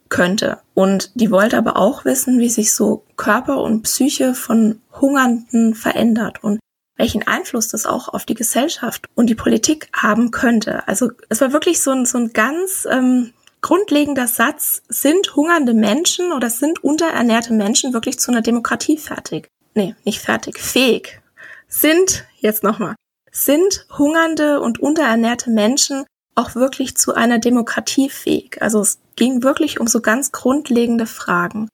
könnte. Und die wollte aber auch wissen, wie sich so Körper und Psyche von Hungernden verändert und welchen Einfluss das auch auf die Gesellschaft und die Politik haben könnte. Also es war wirklich so ein, so ein ganz ähm, grundlegender Satz, sind hungernde Menschen oder sind unterernährte Menschen wirklich zu einer Demokratie fertig? Nee, nicht fertig, fähig. Sind, jetzt nochmal, sind hungernde und unterernährte Menschen auch wirklich zu einer Demokratie fähig. Also es ging wirklich um so ganz grundlegende Fragen.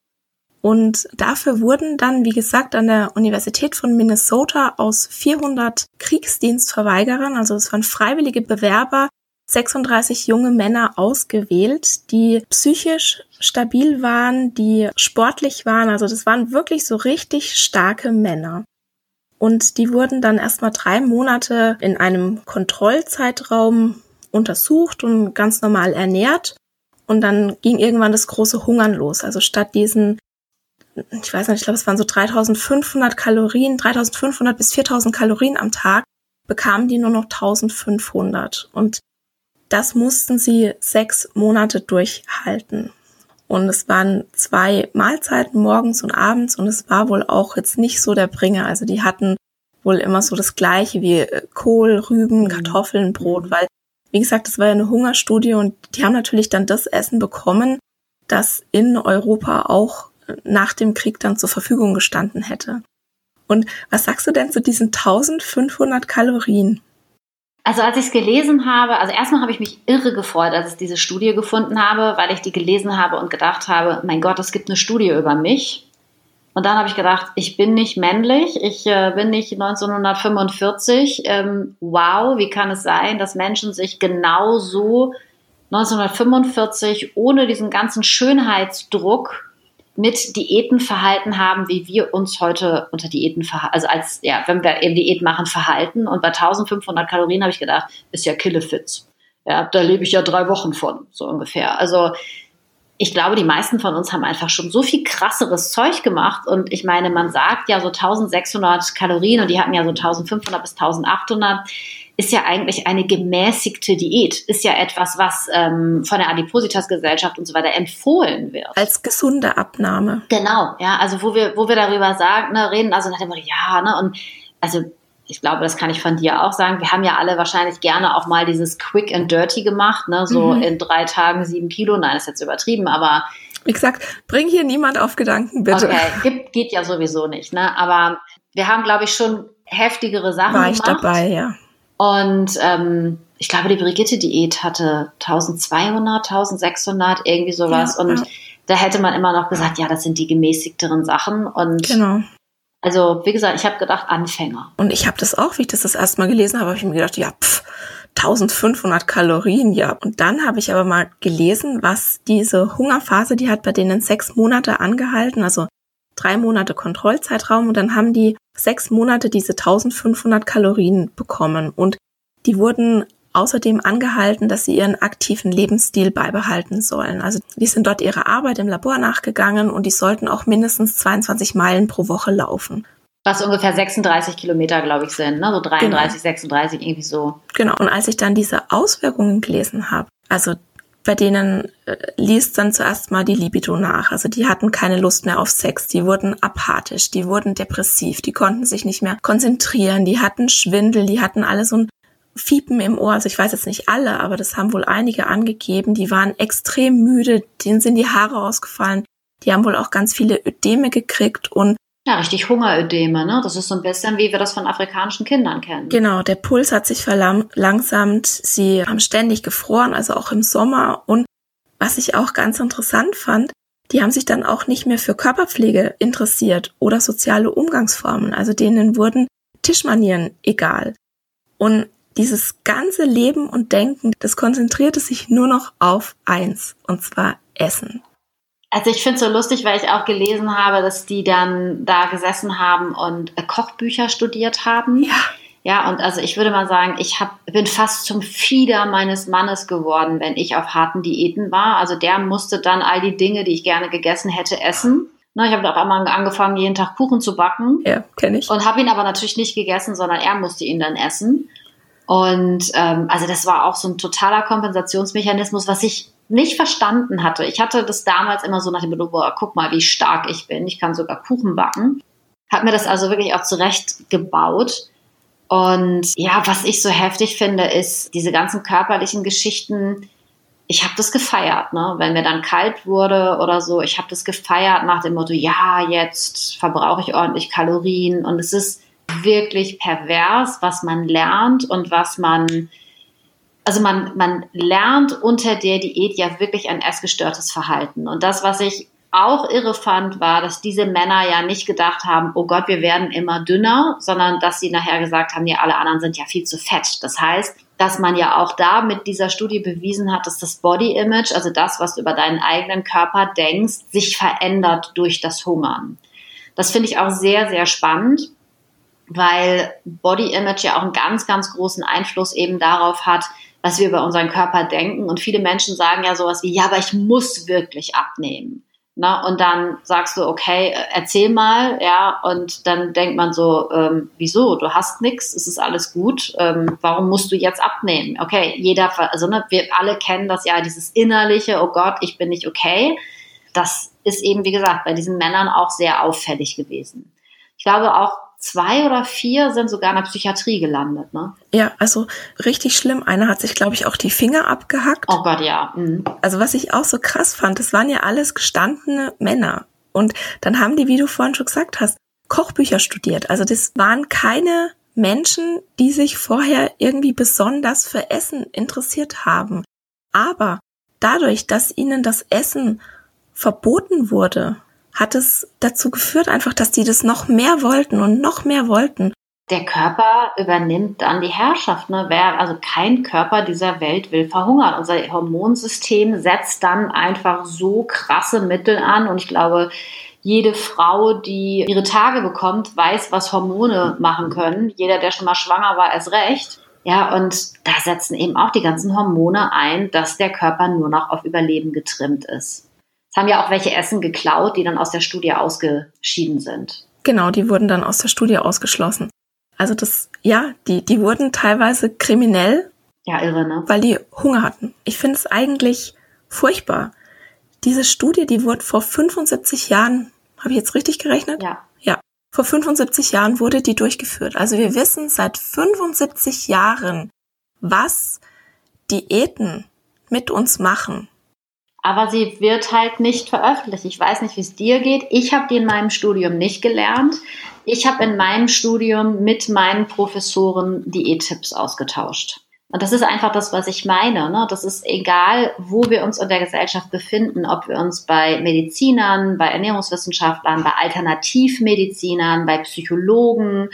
Und dafür wurden dann, wie gesagt, an der Universität von Minnesota aus 400 Kriegsdienstverweigerern, also es waren freiwillige Bewerber, 36 junge Männer ausgewählt, die psychisch stabil waren, die sportlich waren. Also das waren wirklich so richtig starke Männer. Und die wurden dann erstmal drei Monate in einem Kontrollzeitraum untersucht und ganz normal ernährt. Und dann ging irgendwann das große Hungern los. Also statt diesen, ich weiß nicht, ich glaube, es waren so 3500 Kalorien, 3500 bis 4000 Kalorien am Tag, bekamen die nur noch 1500 und das mussten sie sechs Monate durchhalten. Und es waren zwei Mahlzeiten morgens und abends und es war wohl auch jetzt nicht so der Bringer. Also die hatten wohl immer so das Gleiche wie äh, Kohl, Rüben, mhm. Kartoffeln, Brot, weil, wie gesagt, das war ja eine Hungerstudie und die haben natürlich dann das Essen bekommen, das in Europa auch nach dem Krieg dann zur Verfügung gestanden hätte. Und was sagst du denn zu diesen 1500 Kalorien? Also als ich es gelesen habe, also erstmal habe ich mich irre gefreut, als ich diese Studie gefunden habe, weil ich die gelesen habe und gedacht habe, mein Gott, es gibt eine Studie über mich. Und dann habe ich gedacht, ich bin nicht männlich, ich äh, bin nicht 1945. Ähm, wow, wie kann es sein, dass Menschen sich genau so 1945 ohne diesen ganzen Schönheitsdruck mit Diäten verhalten haben, wie wir uns heute unter Diäten verhalten, also als, ja, wenn wir eben Diät machen, verhalten. Und bei 1500 Kalorien habe ich gedacht, ist ja Killefits. Ja, da lebe ich ja drei Wochen von, so ungefähr. Also, ich glaube, die meisten von uns haben einfach schon so viel krasseres Zeug gemacht. Und ich meine, man sagt ja so 1600 Kalorien und die hatten ja so 1500 bis 1800 ist ja eigentlich eine gemäßigte Diät, ist ja etwas, was ähm, von der Adipositas-Gesellschaft und so weiter empfohlen wird. Als gesunde Abnahme. Genau, ja, also wo wir, wo wir darüber sagen, ne, reden, also nach dem Motto, ja, ne, und also ich glaube, das kann ich von dir auch sagen. Wir haben ja alle wahrscheinlich gerne auch mal dieses Quick and Dirty gemacht, ne? so mhm. in drei Tagen sieben Kilo. Nein, ist jetzt übertrieben, aber. Wie gesagt, bring hier niemand auf Gedanken, bitte. Okay, Gibt, geht ja sowieso nicht, ne? Aber wir haben, glaube ich, schon heftigere Sachen War ich gemacht. dabei, ja. Und ähm, ich glaube, die Brigitte-Diät hatte 1200, 1600, irgendwie sowas. Ja, und ja. da hätte man immer noch gesagt, ja, das sind die gemäßigteren Sachen. Und genau. Also, wie gesagt, ich habe gedacht, Anfänger. Und ich habe das auch, wie ich das das erste Mal gelesen habe, habe ich mir gedacht, ja, pff, 1500 Kalorien, ja. Und dann habe ich aber mal gelesen, was diese Hungerphase, die hat bei denen sechs Monate angehalten, also drei Monate Kontrollzeitraum und dann haben die sechs Monate diese 1500 Kalorien bekommen und die wurden außerdem angehalten, dass sie ihren aktiven Lebensstil beibehalten sollen. Also die sind dort ihrer Arbeit im Labor nachgegangen und die sollten auch mindestens 22 Meilen pro Woche laufen. Was ungefähr 36 Kilometer, glaube ich, sind, ne? So 33, genau. 36, irgendwie so. Genau. Und als ich dann diese Auswirkungen gelesen habe, also bei denen äh, liest dann zuerst mal die Libido nach. Also die hatten keine Lust mehr auf Sex, die wurden apathisch, die wurden depressiv, die konnten sich nicht mehr konzentrieren, die hatten Schwindel, die hatten alle so ein Fiepen im Ohr. Also ich weiß jetzt nicht alle, aber das haben wohl einige angegeben. Die waren extrem müde, denen sind die Haare ausgefallen. Die haben wohl auch ganz viele Ödeme gekriegt und ja, richtig Hungerödeme, ne? Das ist so ein bisschen, wie wir das von afrikanischen Kindern kennen. Genau, der Puls hat sich verlangsamt, sie haben ständig gefroren, also auch im Sommer. Und was ich auch ganz interessant fand, die haben sich dann auch nicht mehr für Körperpflege interessiert oder soziale Umgangsformen. Also denen wurden Tischmanieren egal. Und dieses ganze Leben und Denken, das konzentrierte sich nur noch auf eins, und zwar Essen. Also ich finde es so lustig, weil ich auch gelesen habe, dass die dann da gesessen haben und äh, Kochbücher studiert haben. Ja. Ja, und also ich würde mal sagen, ich hab, bin fast zum Fieder meines Mannes geworden, wenn ich auf harten Diäten war. Also der musste dann all die Dinge, die ich gerne gegessen hätte, essen. Na, ich habe auf einmal angefangen, jeden Tag Kuchen zu backen. Ja, kenne ich. Und habe ihn aber natürlich nicht gegessen, sondern er musste ihn dann essen. Und ähm, also das war auch so ein totaler Kompensationsmechanismus, was ich nicht verstanden hatte. Ich hatte das damals immer so nach dem Motto, boah, guck mal, wie stark ich bin. Ich kann sogar Kuchen backen. Hab mir das also wirklich auch zurecht gebaut. Und ja, was ich so heftig finde, ist diese ganzen körperlichen Geschichten. Ich habe das gefeiert, ne? Wenn mir dann kalt wurde oder so, ich habe das gefeiert nach dem Motto, ja, jetzt verbrauche ich ordentlich Kalorien. Und es ist wirklich pervers, was man lernt und was man also man, man lernt unter der Diät ja wirklich ein essgestörtes Verhalten. Und das, was ich auch irre fand, war, dass diese Männer ja nicht gedacht haben, oh Gott, wir werden immer dünner, sondern dass sie nachher gesagt haben, ja, alle anderen sind ja viel zu fett. Das heißt, dass man ja auch da mit dieser Studie bewiesen hat, dass das Body Image, also das, was du über deinen eigenen Körper denkst, sich verändert durch das Hungern. Das finde ich auch sehr, sehr spannend, weil Body Image ja auch einen ganz, ganz großen Einfluss eben darauf hat, was wir über unseren Körper denken. Und viele Menschen sagen ja sowas wie, ja, aber ich muss wirklich abnehmen. Na, und dann sagst du, okay, erzähl mal, ja, und dann denkt man so, ähm, wieso, du hast nichts, es ist alles gut, ähm, warum musst du jetzt abnehmen? Okay, jeder, also ne, wir alle kennen das ja, dieses innerliche, oh Gott, ich bin nicht okay. Das ist eben, wie gesagt, bei diesen Männern auch sehr auffällig gewesen. Ich glaube auch, zwei oder vier sind sogar in der Psychiatrie gelandet, ne? Ja, also richtig schlimm. Einer hat sich, glaube ich, auch die Finger abgehackt. Oh Gott, ja. Mhm. Also was ich auch so krass fand, das waren ja alles gestandene Männer. Und dann haben die, wie du vorhin schon gesagt hast, Kochbücher studiert. Also das waren keine Menschen, die sich vorher irgendwie besonders für Essen interessiert haben. Aber dadurch, dass ihnen das Essen verboten wurde, hat es dazu geführt einfach, dass die das noch mehr wollten und noch mehr wollten. Der Körper übernimmt dann die Herrschaft. Ne? Wer, also kein Körper dieser Welt will verhungern. Unser Hormonsystem setzt dann einfach so krasse Mittel an. Und ich glaube, jede Frau, die ihre Tage bekommt, weiß, was Hormone machen können. Jeder, der schon mal schwanger war, erst recht. Ja, und da setzen eben auch die ganzen Hormone ein, dass der Körper nur noch auf Überleben getrimmt ist. Es haben ja auch welche Essen geklaut, die dann aus der Studie ausgeschieden sind. Genau, die wurden dann aus der Studie ausgeschlossen. Also das, ja, die, die wurden teilweise kriminell. Ja, irre, ne? Weil die Hunger hatten. Ich finde es eigentlich furchtbar. Diese Studie, die wurde vor 75 Jahren, habe ich jetzt richtig gerechnet? Ja. Ja. Vor 75 Jahren wurde die durchgeführt. Also wir wissen seit 75 Jahren, was Diäten mit uns machen aber sie wird halt nicht veröffentlicht. Ich weiß nicht, wie es dir geht. Ich habe die in meinem Studium nicht gelernt. Ich habe in meinem Studium mit meinen Professoren Diättipps ausgetauscht. Und das ist einfach das, was ich meine. Ne? Das ist egal, wo wir uns in der Gesellschaft befinden, ob wir uns bei Medizinern, bei Ernährungswissenschaftlern, bei Alternativmedizinern, bei Psychologen,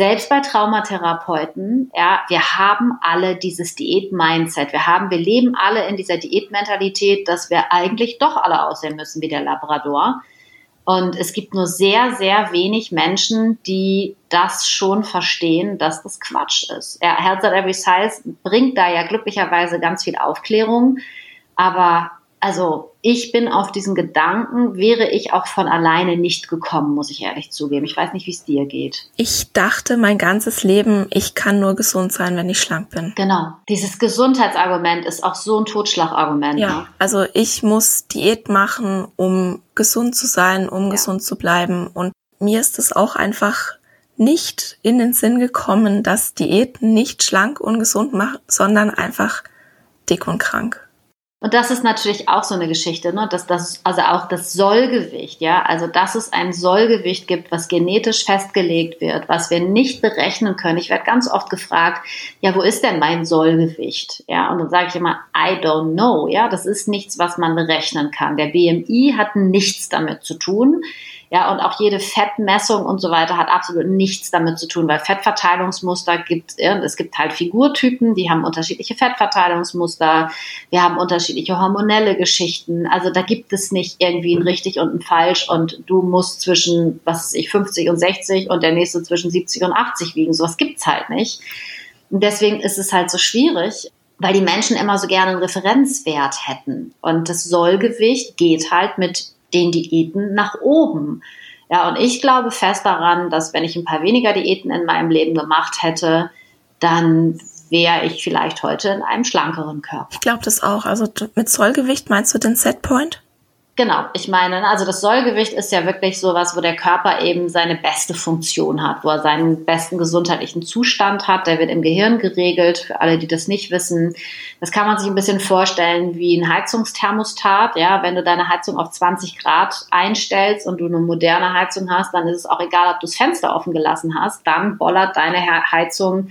selbst bei Traumatherapeuten, ja, wir haben alle dieses Diät-Mindset. Wir haben, wir leben alle in dieser Diätmentalität, dass wir eigentlich doch alle aussehen müssen wie der Labrador. Und es gibt nur sehr, sehr wenig Menschen, die das schon verstehen, dass das Quatsch ist. Ja, Health at Every Size bringt da ja glücklicherweise ganz viel Aufklärung. Aber also ich bin auf diesen Gedanken, wäre ich auch von alleine nicht gekommen, muss ich ehrlich zugeben. Ich weiß nicht, wie es dir geht. Ich dachte mein ganzes Leben, ich kann nur gesund sein, wenn ich schlank bin. Genau. Dieses Gesundheitsargument ist auch so ein Totschlagargument. Ja. Ne? Also ich muss Diät machen, um gesund zu sein, um ja. gesund zu bleiben. Und mir ist es auch einfach nicht in den Sinn gekommen, dass Diäten nicht schlank und gesund machen, sondern einfach dick und krank. Und das ist natürlich auch so eine Geschichte, ne? dass das, also auch das Sollgewicht, ja, also dass es ein Sollgewicht gibt, was genetisch festgelegt wird, was wir nicht berechnen können. Ich werde ganz oft gefragt, ja, wo ist denn mein Sollgewicht? Ja, und dann sage ich immer, I don't know, ja, das ist nichts, was man berechnen kann. Der BMI hat nichts damit zu tun. Ja, und auch jede Fettmessung und so weiter hat absolut nichts damit zu tun, weil Fettverteilungsmuster gibt, es gibt halt Figurtypen, die haben unterschiedliche Fettverteilungsmuster, wir haben unterschiedliche hormonelle Geschichten. Also da gibt es nicht irgendwie ein richtig und ein falsch und du musst zwischen, was weiß ich, 50 und 60 und der nächste zwischen 70 und 80 wiegen. Sowas gibt's halt nicht. Und deswegen ist es halt so schwierig, weil die Menschen immer so gerne einen Referenzwert hätten. Und das Sollgewicht geht halt mit den Diäten nach oben. Ja, und ich glaube fest daran, dass wenn ich ein paar weniger Diäten in meinem Leben gemacht hätte, dann wäre ich vielleicht heute in einem schlankeren Körper. Ich glaube das auch. Also mit Zollgewicht meinst du den Setpoint? Genau, ich meine, also das Sollgewicht ist ja wirklich sowas, wo der Körper eben seine beste Funktion hat, wo er seinen besten gesundheitlichen Zustand hat. Der wird im Gehirn geregelt, für alle, die das nicht wissen. Das kann man sich ein bisschen vorstellen wie ein Heizungsthermostat. Ja, wenn du deine Heizung auf 20 Grad einstellst und du eine moderne Heizung hast, dann ist es auch egal, ob du das Fenster offen gelassen hast. Dann bollert deine Heizung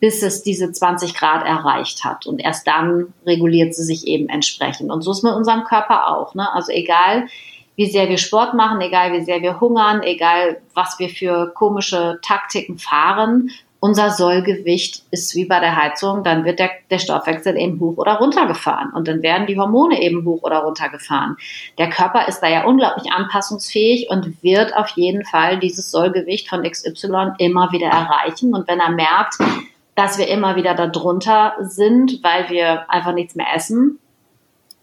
bis es diese 20 Grad erreicht hat. Und erst dann reguliert sie sich eben entsprechend. Und so ist mit unserem Körper auch. Ne? Also egal, wie sehr wir Sport machen, egal wie sehr wir hungern, egal was wir für komische Taktiken fahren, unser Sollgewicht ist wie bei der Heizung, dann wird der, der Stoffwechsel eben hoch oder runter gefahren und dann werden die Hormone eben hoch oder runter gefahren. Der Körper ist da ja unglaublich anpassungsfähig und wird auf jeden Fall dieses Sollgewicht von XY immer wieder erreichen und wenn er merkt, dass wir immer wieder darunter sind, weil wir einfach nichts mehr essen,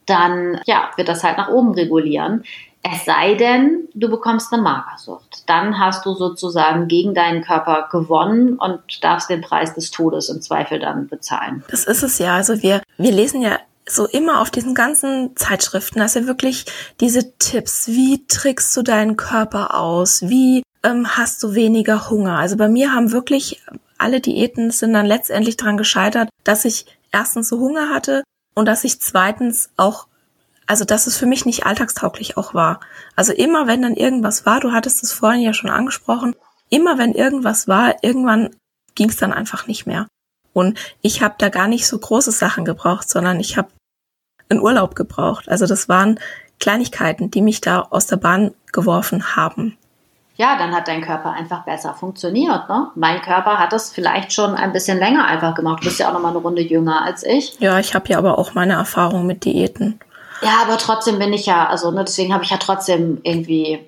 dann ja, wird das halt nach oben regulieren. Es sei denn, du bekommst eine Magersucht. Dann hast du sozusagen gegen deinen Körper gewonnen und darfst den Preis des Todes im Zweifel dann bezahlen. Das ist es ja. Also wir, wir lesen ja so immer auf diesen ganzen Zeitschriften, dass ja wirklich diese Tipps, wie trickst du deinen Körper aus, wie ähm, hast du weniger Hunger. Also bei mir haben wirklich alle Diäten sind dann letztendlich daran gescheitert, dass ich erstens so Hunger hatte und dass ich zweitens auch also dass es für mich nicht alltagstauglich auch war. Also immer wenn dann irgendwas war, du hattest es vorhin ja schon angesprochen, immer wenn irgendwas war, irgendwann ging es dann einfach nicht mehr. Und ich habe da gar nicht so große Sachen gebraucht, sondern ich habe einen Urlaub gebraucht. Also das waren Kleinigkeiten, die mich da aus der Bahn geworfen haben. Ja, dann hat dein Körper einfach besser funktioniert. Ne? Mein Körper hat das vielleicht schon ein bisschen länger einfach gemacht. Du bist ja auch noch mal eine Runde jünger als ich. Ja, ich habe ja aber auch meine Erfahrung mit Diäten. Ja, aber trotzdem bin ich ja, also ne, deswegen habe ich ja trotzdem irgendwie,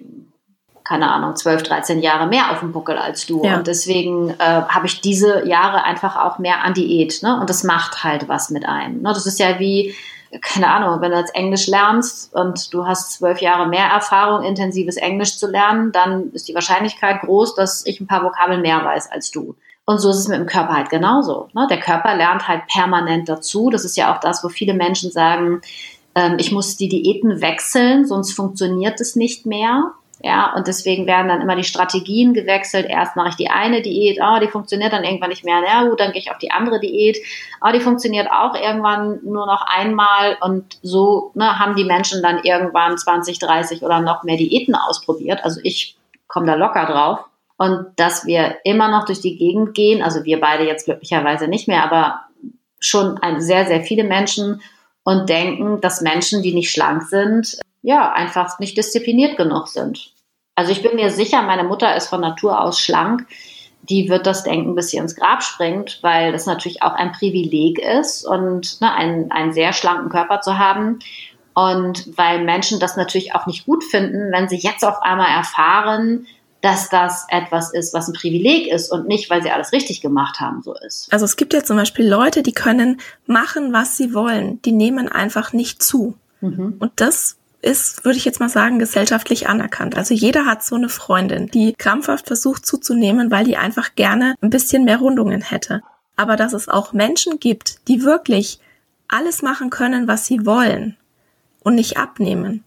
keine Ahnung, 12, 13 Jahre mehr auf dem Buckel als du. Ja. Und deswegen äh, habe ich diese Jahre einfach auch mehr an Diät. Ne? Und das macht halt was mit einem. Ne? Das ist ja wie, keine Ahnung, wenn du jetzt Englisch lernst und du hast zwölf Jahre mehr Erfahrung, intensives Englisch zu lernen, dann ist die Wahrscheinlichkeit groß, dass ich ein paar Vokabeln mehr weiß als du. Und so ist es mit dem Körper halt genauso. Ne? Der Körper lernt halt permanent dazu. Das ist ja auch das, wo viele Menschen sagen, ähm, ich muss die Diäten wechseln, sonst funktioniert es nicht mehr. Ja, und deswegen werden dann immer die Strategien gewechselt. Erst mache ich die eine Diät, oh, die funktioniert dann irgendwann nicht mehr. Na gut, dann gehe ich auf die andere Diät. Oh, die funktioniert auch irgendwann nur noch einmal. Und so ne, haben die Menschen dann irgendwann 20, 30 oder noch mehr Diäten ausprobiert. Also ich komme da locker drauf. Und dass wir immer noch durch die Gegend gehen, also wir beide jetzt glücklicherweise nicht mehr, aber schon ein, sehr, sehr viele Menschen und denken, dass Menschen, die nicht schlank sind, ja, einfach nicht diszipliniert genug sind. Also ich bin mir sicher, meine Mutter ist von Natur aus schlank. Die wird das denken, bis sie ins Grab springt, weil das natürlich auch ein Privileg ist und ne, einen, einen sehr schlanken Körper zu haben. Und weil Menschen das natürlich auch nicht gut finden, wenn sie jetzt auf einmal erfahren, dass das etwas ist, was ein Privileg ist und nicht, weil sie alles richtig gemacht haben, so ist. Also es gibt ja zum Beispiel Leute, die können machen, was sie wollen. Die nehmen einfach nicht zu. Mhm. Und das ist, würde ich jetzt mal sagen, gesellschaftlich anerkannt. Also jeder hat so eine Freundin, die krampfhaft versucht zuzunehmen, weil die einfach gerne ein bisschen mehr Rundungen hätte. Aber dass es auch Menschen gibt, die wirklich alles machen können, was sie wollen und nicht abnehmen,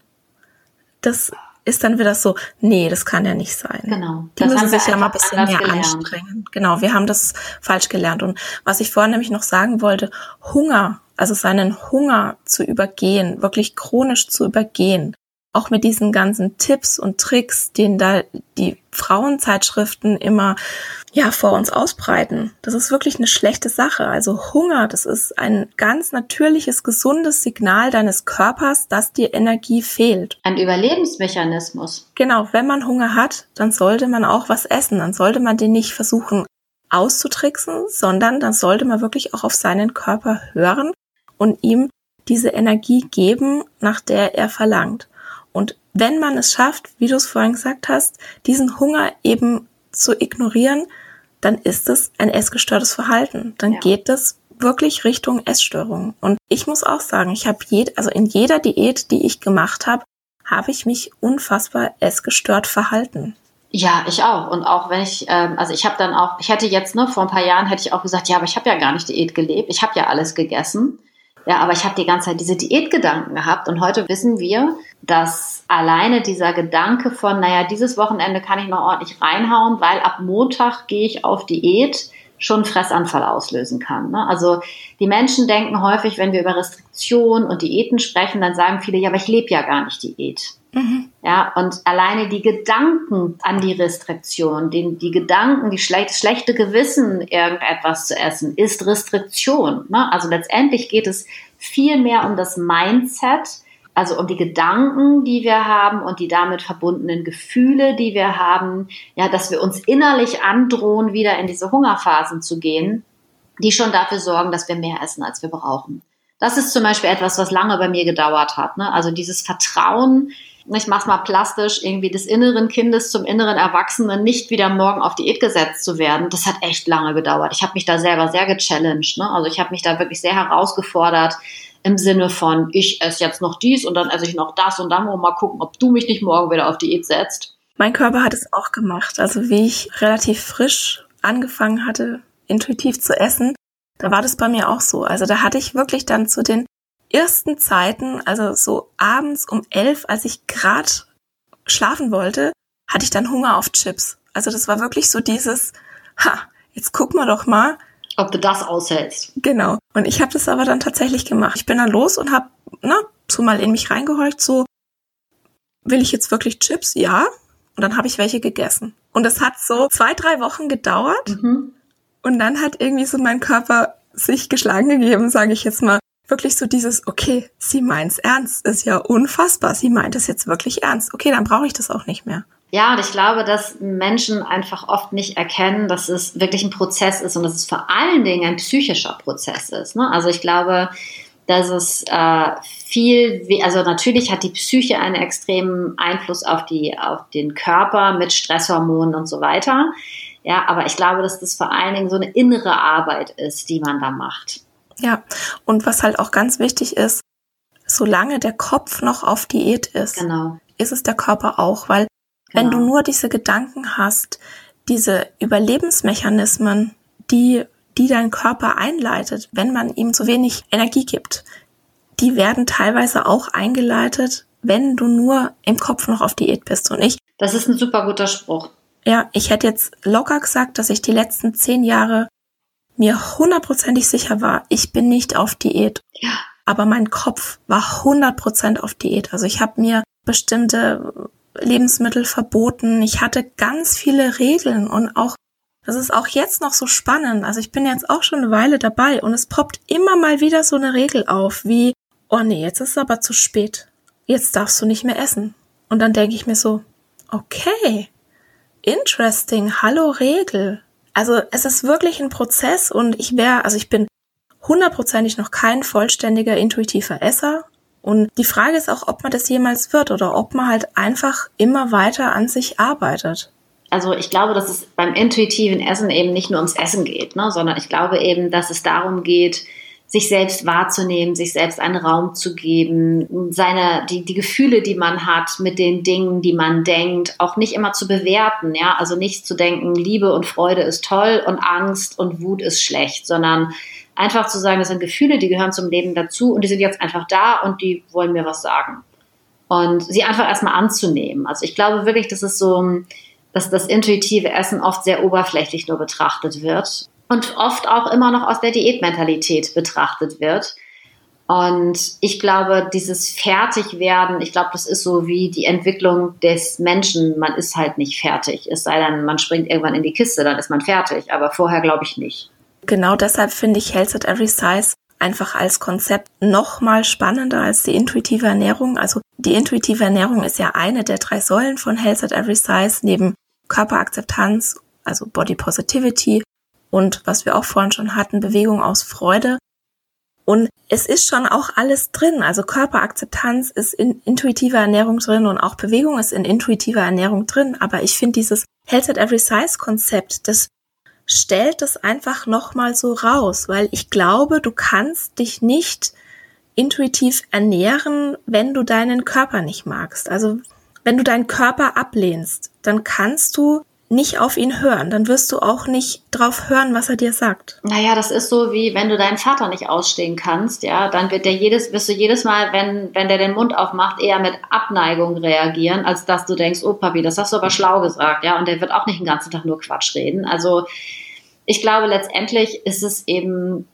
das ist dann wieder so, nee, das kann ja nicht sein. Genau. Die das müssen sich ja mal ein bisschen mehr gelernt. anstrengen. Genau, wir haben das falsch gelernt. Und was ich vorhin nämlich noch sagen wollte, Hunger, also seinen Hunger zu übergehen, wirklich chronisch zu übergehen, auch mit diesen ganzen Tipps und Tricks, den da die Frauenzeitschriften immer ja vor uns ausbreiten. Das ist wirklich eine schlechte Sache. Also Hunger, das ist ein ganz natürliches, gesundes Signal deines Körpers, dass dir Energie fehlt. Ein Überlebensmechanismus. Genau, wenn man Hunger hat, dann sollte man auch was essen. Dann sollte man den nicht versuchen auszutricksen, sondern dann sollte man wirklich auch auf seinen Körper hören und ihm diese Energie geben, nach der er verlangt. Und wenn man es schafft, wie du es vorhin gesagt hast, diesen Hunger eben zu ignorieren, dann ist es ein essgestörtes Verhalten. Dann ja. geht es wirklich Richtung Essstörung. Und ich muss auch sagen, ich habe jed also in jeder Diät, die ich gemacht habe, habe ich mich unfassbar essgestört verhalten. Ja, ich auch. Und auch wenn ich, ähm, also ich habe dann auch, ich hätte jetzt, ne, vor ein paar Jahren hätte ich auch gesagt, ja, aber ich habe ja gar nicht Diät gelebt. Ich habe ja alles gegessen. Ja, aber ich habe die ganze Zeit diese Diätgedanken gehabt und heute wissen wir, dass alleine dieser Gedanke von, naja, dieses Wochenende kann ich noch ordentlich reinhauen, weil ab Montag gehe ich auf Diät, schon Fressanfall auslösen kann. Ne? Also die Menschen denken häufig, wenn wir über Restriktion und Diäten sprechen, dann sagen viele, ja, aber ich lebe ja gar nicht Diät. Mhm. Ja, und alleine die Gedanken an die Restriktion, die, die Gedanken, die schle das schlechte Gewissen, irgendetwas zu essen, ist Restriktion. Ne? Also letztendlich geht es viel mehr um das Mindset, also um die Gedanken, die wir haben und die damit verbundenen Gefühle, die wir haben, ja, dass wir uns innerlich androhen, wieder in diese Hungerphasen zu gehen, die schon dafür sorgen, dass wir mehr essen, als wir brauchen. Das ist zum Beispiel etwas, was lange bei mir gedauert hat. Ne? Also dieses Vertrauen ich mach's mal plastisch, irgendwie des inneren Kindes zum inneren Erwachsenen nicht wieder morgen auf Diät gesetzt zu werden, das hat echt lange gedauert. Ich habe mich da selber sehr gechallenged. Ne? Also ich habe mich da wirklich sehr herausgefordert, im Sinne von, ich esse jetzt noch dies und dann esse ich noch das und dann wollen wir mal gucken, ob du mich nicht morgen wieder auf Diät setzt. Mein Körper hat es auch gemacht. Also wie ich relativ frisch angefangen hatte, intuitiv zu essen, da war das bei mir auch so. Also da hatte ich wirklich dann zu den ersten Zeiten, also so abends um elf, als ich gerade schlafen wollte, hatte ich dann Hunger auf Chips. Also das war wirklich so dieses, ha, jetzt guck mal doch mal. Ob du das aushältst. Genau. Und ich habe das aber dann tatsächlich gemacht. Ich bin dann los und habe, na, so mal in mich reingehorcht, so, will ich jetzt wirklich Chips? Ja. Und dann habe ich welche gegessen. Und das hat so zwei, drei Wochen gedauert. Mhm. Und dann hat irgendwie so mein Körper sich geschlagen gegeben, sage ich jetzt mal. Wirklich so dieses, okay, sie meint's ernst, ist ja unfassbar. Sie meint es jetzt wirklich ernst. Okay, dann brauche ich das auch nicht mehr. Ja, und ich glaube, dass Menschen einfach oft nicht erkennen, dass es wirklich ein Prozess ist und dass es vor allen Dingen ein psychischer Prozess ist. Ne? Also ich glaube, dass es äh, viel, also natürlich hat die Psyche einen extremen Einfluss auf, die, auf den Körper mit Stresshormonen und so weiter. Ja, aber ich glaube, dass das vor allen Dingen so eine innere Arbeit ist, die man da macht. Ja, und was halt auch ganz wichtig ist, solange der Kopf noch auf Diät ist, genau. ist es der Körper auch, weil Genau. Wenn du nur diese Gedanken hast, diese Überlebensmechanismen, die, die dein Körper einleitet, wenn man ihm zu wenig Energie gibt, die werden teilweise auch eingeleitet, wenn du nur im Kopf noch auf Diät bist und ich. Das ist ein super guter Spruch. Ja, ich hätte jetzt locker gesagt, dass ich die letzten zehn Jahre mir hundertprozentig sicher war, ich bin nicht auf Diät. Ja. Aber mein Kopf war hundertprozentig auf Diät. Also ich habe mir bestimmte Lebensmittel verboten. Ich hatte ganz viele Regeln und auch, das ist auch jetzt noch so spannend. Also ich bin jetzt auch schon eine Weile dabei und es poppt immer mal wieder so eine Regel auf, wie, oh nee, jetzt ist es aber zu spät. Jetzt darfst du nicht mehr essen. Und dann denke ich mir so, okay, interesting, hallo Regel. Also es ist wirklich ein Prozess und ich wäre, also ich bin hundertprozentig noch kein vollständiger intuitiver Esser. Und die Frage ist auch, ob man das jemals wird oder ob man halt einfach immer weiter an sich arbeitet. Also ich glaube, dass es beim intuitiven Essen eben nicht nur ums Essen geht, ne, sondern ich glaube eben, dass es darum geht, sich selbst wahrzunehmen, sich selbst einen Raum zu geben, seine, die, die Gefühle, die man hat mit den Dingen, die man denkt, auch nicht immer zu bewerten, ja, also nicht zu denken, Liebe und Freude ist toll und Angst und Wut ist schlecht, sondern einfach zu sagen, das sind Gefühle, die gehören zum Leben dazu und die sind jetzt einfach da und die wollen mir was sagen. Und sie einfach erstmal anzunehmen. Also ich glaube wirklich, dass es so, dass das intuitive Essen oft sehr oberflächlich nur betrachtet wird und oft auch immer noch aus der Diätmentalität betrachtet wird. Und ich glaube, dieses Fertigwerden, ich glaube, das ist so wie die Entwicklung des Menschen. Man ist halt nicht fertig. Es sei denn, man springt irgendwann in die Kiste, dann ist man fertig. Aber vorher glaube ich nicht. Genau deshalb finde ich Health at Every Size einfach als Konzept noch mal spannender als die intuitive Ernährung. Also die intuitive Ernährung ist ja eine der drei Säulen von Health at Every Size neben Körperakzeptanz, also Body Positivity und was wir auch vorhin schon hatten, Bewegung aus Freude. Und es ist schon auch alles drin. Also Körperakzeptanz ist in intuitiver Ernährung drin und auch Bewegung ist in intuitiver Ernährung drin. Aber ich finde dieses Health at Every Size Konzept, das stellt es einfach nochmal so raus, weil ich glaube, du kannst dich nicht intuitiv ernähren, wenn du deinen Körper nicht magst. Also wenn du deinen Körper ablehnst, dann kannst du nicht auf ihn hören, dann wirst du auch nicht drauf hören, was er dir sagt. Naja, das ist so wie wenn du deinen Vater nicht ausstehen kannst, ja, dann wird der jedes, wirst du jedes Mal, wenn, wenn der den Mund aufmacht, eher mit Abneigung reagieren, als dass du denkst, oh Papi, das hast du aber schlau gesagt, ja, und der wird auch nicht den ganzen Tag nur Quatsch reden. Also ich glaube, letztendlich ist es eben,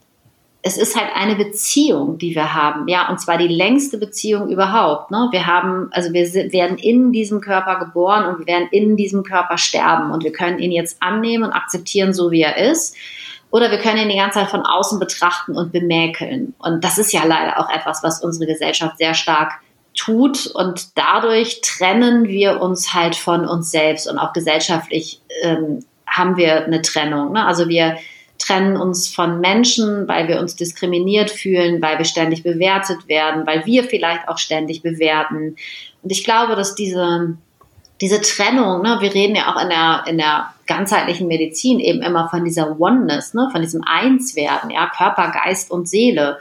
es ist halt eine Beziehung, die wir haben, ja, und zwar die längste Beziehung überhaupt. Ne? Wir haben, also wir werden in diesem Körper geboren und wir werden in diesem Körper sterben und wir können ihn jetzt annehmen und akzeptieren, so wie er ist. Oder wir können ihn die ganze Zeit von außen betrachten und bemäkeln. Und das ist ja leider auch etwas, was unsere Gesellschaft sehr stark tut. Und dadurch trennen wir uns halt von uns selbst und auch gesellschaftlich ähm, haben wir eine Trennung. Ne? Also wir trennen uns von Menschen, weil wir uns diskriminiert fühlen, weil wir ständig bewertet werden, weil wir vielleicht auch ständig bewerten. Und ich glaube, dass diese, diese Trennung, ne, wir reden ja auch in der, in der ganzheitlichen Medizin eben immer von dieser Oneness, ne, von diesem Einswerden, ja, Körper, Geist und Seele.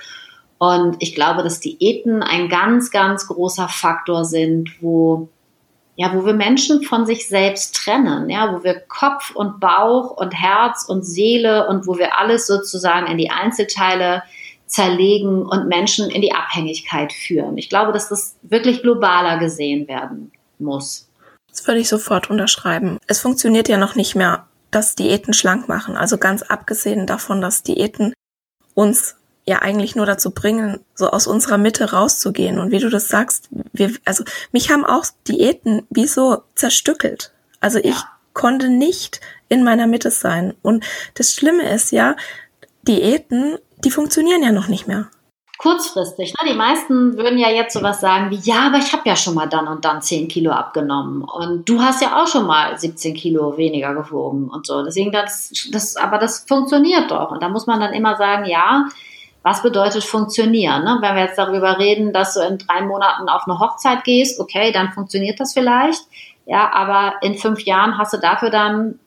Und ich glaube, dass Diäten ein ganz, ganz großer Faktor sind, wo ja, wo wir Menschen von sich selbst trennen, ja, wo wir Kopf und Bauch und Herz und Seele und wo wir alles sozusagen in die Einzelteile zerlegen und Menschen in die Abhängigkeit führen. Ich glaube, dass das wirklich globaler gesehen werden muss. Das würde ich sofort unterschreiben. Es funktioniert ja noch nicht mehr, dass Diäten schlank machen. Also ganz abgesehen davon, dass Diäten uns ja eigentlich nur dazu bringen, so aus unserer Mitte rauszugehen. Und wie du das sagst, wir, also mich haben auch Diäten wie so zerstückelt. Also ich ja. konnte nicht in meiner Mitte sein. Und das Schlimme ist ja, Diäten, die funktionieren ja noch nicht mehr. Kurzfristig, ne? Die meisten würden ja jetzt sowas sagen wie, ja, aber ich habe ja schon mal dann und dann 10 Kilo abgenommen. Und du hast ja auch schon mal 17 Kilo weniger gewogen und so. Deswegen, das, das, aber das funktioniert doch. Und da muss man dann immer sagen, ja, was bedeutet funktionieren? Ne? Wenn wir jetzt darüber reden, dass du in drei Monaten auf eine Hochzeit gehst, okay, dann funktioniert das vielleicht. Ja, aber in fünf Jahren hast du dafür dann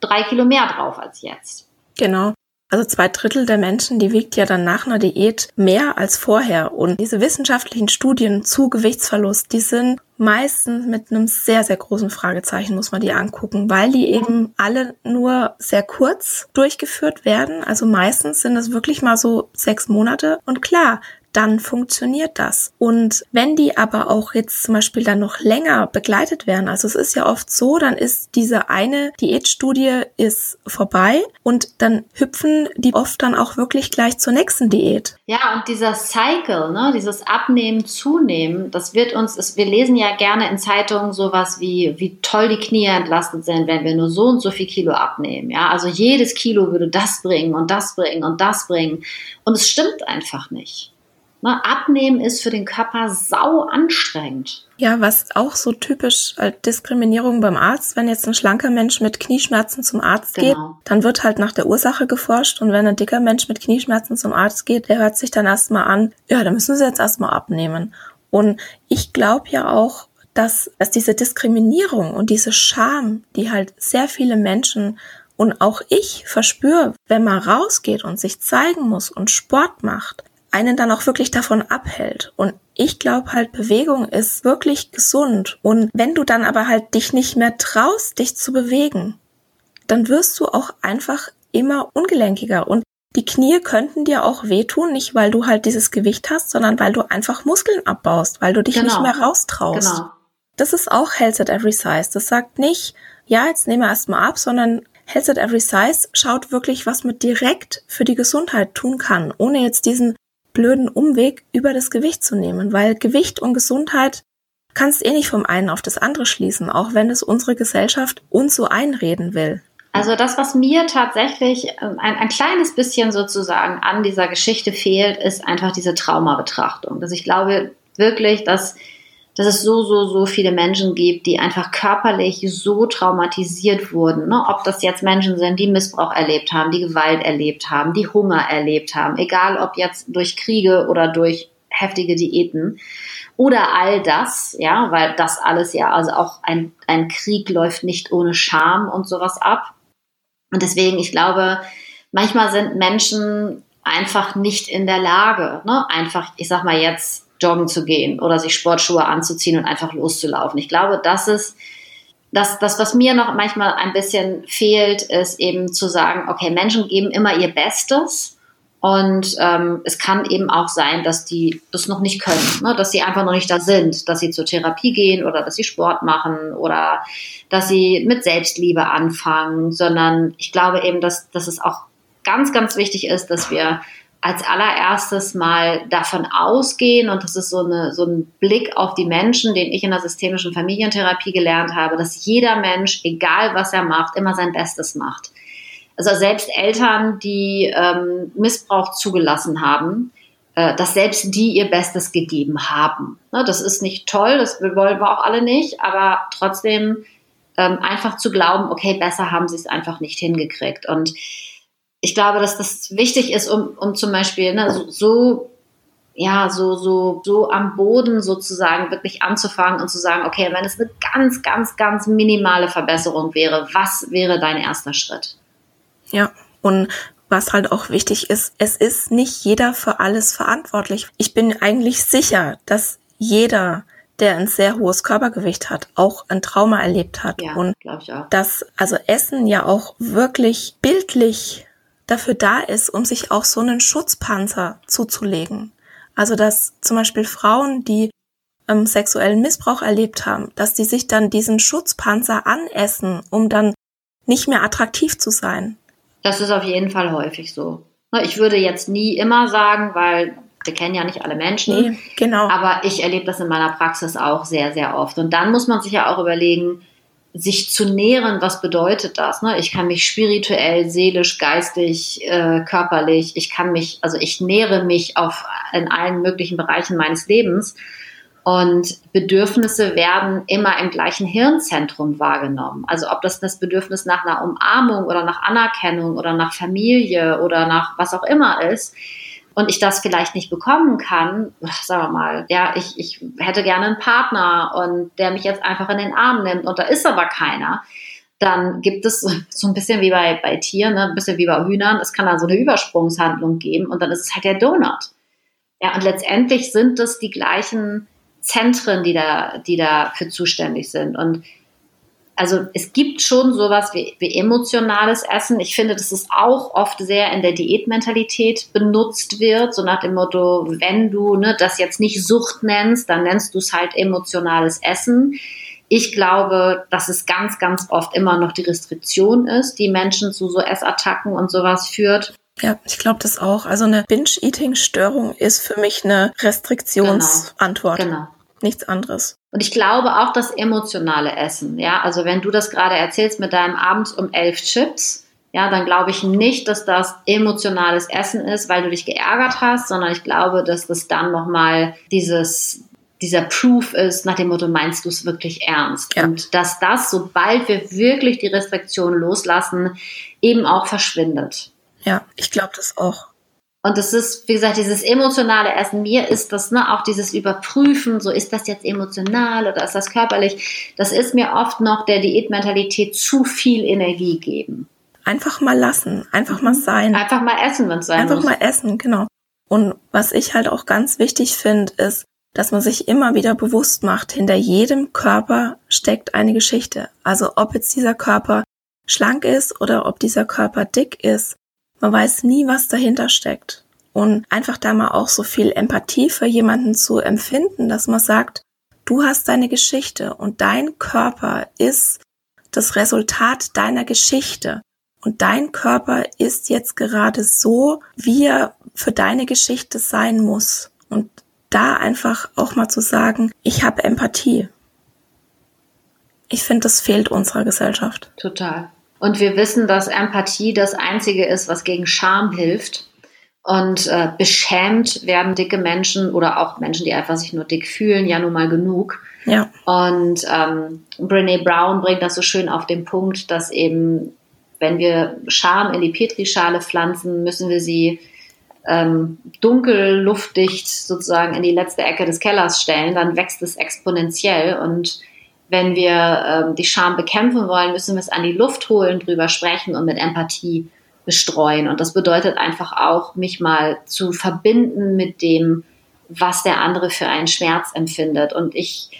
drei Kilo mehr drauf als jetzt. Genau. Also zwei Drittel der Menschen, die wiegt ja dann nach einer Diät mehr als vorher. Und diese wissenschaftlichen Studien zu Gewichtsverlust, die sind meistens mit einem sehr, sehr großen Fragezeichen, muss man die angucken, weil die eben alle nur sehr kurz durchgeführt werden. Also meistens sind es wirklich mal so sechs Monate. Und klar, dann funktioniert das. Und wenn die aber auch jetzt zum Beispiel dann noch länger begleitet werden, also es ist ja oft so, dann ist diese eine Diätstudie ist vorbei und dann hüpfen die oft dann auch wirklich gleich zur nächsten Diät. Ja, und dieser Cycle, ne, dieses Abnehmen, Zunehmen, das wird uns, ist, wir lesen ja gerne in Zeitungen sowas wie, wie toll die Knie entlastet sind, wenn wir nur so und so viel Kilo abnehmen. Ja, also jedes Kilo würde das bringen und das bringen und das bringen. Und es stimmt einfach nicht. Ne, abnehmen ist für den Körper sau anstrengend. Ja, was auch so typisch als Diskriminierung beim Arzt, wenn jetzt ein schlanker Mensch mit Knieschmerzen zum Arzt genau. geht, dann wird halt nach der Ursache geforscht und wenn ein dicker Mensch mit Knieschmerzen zum Arzt geht, der hört sich dann erstmal an, ja, da müssen sie jetzt erstmal abnehmen. Und ich glaube ja auch, dass, dass diese Diskriminierung und diese Scham, die halt sehr viele Menschen und auch ich verspüre, wenn man rausgeht und sich zeigen muss und Sport macht, einen dann auch wirklich davon abhält. Und ich glaube halt, Bewegung ist wirklich gesund. Und wenn du dann aber halt dich nicht mehr traust, dich zu bewegen, dann wirst du auch einfach immer ungelenkiger. Und die Knie könnten dir auch wehtun, nicht weil du halt dieses Gewicht hast, sondern weil du einfach Muskeln abbaust, weil du dich genau. nicht mehr raustraust. Genau. Das ist auch Health at Every Size. Das sagt nicht, ja, jetzt nehmen wir erstmal ab, sondern Health at Every Size schaut wirklich, was man direkt für die Gesundheit tun kann, ohne jetzt diesen blöden Umweg über das Gewicht zu nehmen, weil Gewicht und Gesundheit kannst eh nicht vom einen auf das andere schließen, auch wenn es unsere Gesellschaft uns so einreden will. Also das, was mir tatsächlich ähm, ein, ein kleines bisschen sozusagen an dieser Geschichte fehlt, ist einfach diese Traumabetrachtung. Dass ich glaube wirklich, dass dass es so, so, so viele Menschen gibt, die einfach körperlich so traumatisiert wurden. Ne? Ob das jetzt Menschen sind, die Missbrauch erlebt haben, die Gewalt erlebt haben, die Hunger erlebt haben, egal ob jetzt durch Kriege oder durch heftige Diäten oder all das, ja, weil das alles ja, also auch ein, ein Krieg läuft nicht ohne Scham und sowas ab. Und deswegen, ich glaube, manchmal sind Menschen einfach nicht in der Lage, ne? einfach, ich sag mal jetzt, joggen zu gehen oder sich Sportschuhe anzuziehen und einfach loszulaufen. Ich glaube, das ist das, das, was mir noch manchmal ein bisschen fehlt, ist eben zu sagen, okay, Menschen geben immer ihr Bestes und ähm, es kann eben auch sein, dass die das noch nicht können, ne? dass sie einfach noch nicht da sind, dass sie zur Therapie gehen oder dass sie Sport machen oder dass sie mit Selbstliebe anfangen, sondern ich glaube eben, dass, dass es auch ganz, ganz wichtig ist, dass wir als allererstes mal davon ausgehen, und das ist so, eine, so ein Blick auf die Menschen, den ich in der systemischen Familientherapie gelernt habe, dass jeder Mensch, egal was er macht, immer sein Bestes macht. Also selbst Eltern, die ähm, Missbrauch zugelassen haben, äh, dass selbst die ihr Bestes gegeben haben. Ne, das ist nicht toll, das wollen wir auch alle nicht, aber trotzdem ähm, einfach zu glauben, okay, besser haben sie es einfach nicht hingekriegt. Und ich glaube, dass das wichtig ist, um, um zum Beispiel ne, so, so ja, so, so, so am Boden sozusagen wirklich anzufangen und zu sagen, okay, wenn es eine ganz, ganz, ganz minimale Verbesserung wäre, was wäre dein erster Schritt? Ja, und was halt auch wichtig ist, es ist nicht jeder für alles verantwortlich. Ich bin eigentlich sicher, dass jeder, der ein sehr hohes Körpergewicht hat, auch ein Trauma erlebt hat. Ja, und ich auch. dass also Essen ja auch wirklich bildlich dafür da ist, um sich auch so einen Schutzpanzer zuzulegen. Also dass zum Beispiel Frauen, die ähm, sexuellen Missbrauch erlebt haben, dass die sich dann diesen Schutzpanzer anessen, um dann nicht mehr attraktiv zu sein. Das ist auf jeden Fall häufig so. Ne, ich würde jetzt nie immer sagen, weil wir kennen ja nicht alle Menschen. Nee, genau. Aber ich erlebe das in meiner Praxis auch sehr, sehr oft. Und dann muss man sich ja auch überlegen, sich zu nähren, was bedeutet das? Ne? Ich kann mich spirituell, seelisch, geistig, äh, körperlich, ich kann mich, also ich nähere mich auf in allen möglichen Bereichen meines Lebens. Und Bedürfnisse werden immer im gleichen Hirnzentrum wahrgenommen. Also ob das das Bedürfnis nach einer Umarmung oder nach Anerkennung oder nach Familie oder nach was auch immer ist, und ich das vielleicht nicht bekommen kann, sagen wir mal, ja, ich, ich hätte gerne einen Partner und der mich jetzt einfach in den Arm nimmt und da ist aber keiner, dann gibt es so ein bisschen wie bei, bei Tieren, ne, ein bisschen wie bei Hühnern, es kann dann so eine Übersprungshandlung geben und dann ist es halt der Donut. Ja, und letztendlich sind es die gleichen Zentren, die da, die dafür zuständig sind. Und also es gibt schon sowas wie, wie emotionales Essen. Ich finde, dass es auch oft sehr in der Diätmentalität benutzt wird, so nach dem Motto, wenn du ne, das jetzt nicht Sucht nennst, dann nennst du es halt emotionales Essen. Ich glaube, dass es ganz, ganz oft immer noch die Restriktion ist, die Menschen zu so Essattacken und sowas führt. Ja, ich glaube das auch. Also eine Binge-Eating-Störung ist für mich eine Restriktionsantwort. Genau. genau nichts anderes. Und ich glaube auch das emotionale Essen, ja, also wenn du das gerade erzählst mit deinem abends um elf Chips, ja, dann glaube ich nicht, dass das emotionales Essen ist, weil du dich geärgert hast, sondern ich glaube, dass das dann nochmal dieses, dieser Proof ist, nach dem Motto, meinst du es wirklich ernst? Ja. Und dass das, sobald wir wirklich die Restriktion loslassen, eben auch verschwindet. Ja, ich glaube das auch. Und das ist, wie gesagt, dieses emotionale Essen. Mir ist das, ne, auch dieses Überprüfen, so ist das jetzt emotional oder ist das körperlich, das ist mir oft noch der Diätmentalität zu viel Energie geben. Einfach mal lassen, einfach mal sein. Einfach mal essen, wenn es sein Einfach muss. mal essen, genau. Und was ich halt auch ganz wichtig finde, ist, dass man sich immer wieder bewusst macht, hinter jedem Körper steckt eine Geschichte. Also ob jetzt dieser Körper schlank ist oder ob dieser Körper dick ist, man weiß nie, was dahinter steckt. Und einfach da mal auch so viel Empathie für jemanden zu empfinden, dass man sagt, du hast deine Geschichte und dein Körper ist das Resultat deiner Geschichte. Und dein Körper ist jetzt gerade so, wie er für deine Geschichte sein muss. Und da einfach auch mal zu sagen, ich habe Empathie. Ich finde, das fehlt unserer Gesellschaft. Total. Und wir wissen, dass Empathie das Einzige ist, was gegen Scham hilft. Und äh, beschämt werden dicke Menschen oder auch Menschen, die einfach sich nur dick fühlen, ja nun mal genug. Ja. Und ähm, Brene Brown bringt das so schön auf den Punkt, dass eben, wenn wir Scham in die Petrischale pflanzen, müssen wir sie ähm, dunkel, luftdicht sozusagen in die letzte Ecke des Kellers stellen, dann wächst es exponentiell und wenn wir ähm, die Scham bekämpfen wollen, müssen wir es an die Luft holen, drüber sprechen und mit Empathie bestreuen. Und das bedeutet einfach auch, mich mal zu verbinden mit dem, was der andere für einen Schmerz empfindet. Und ich,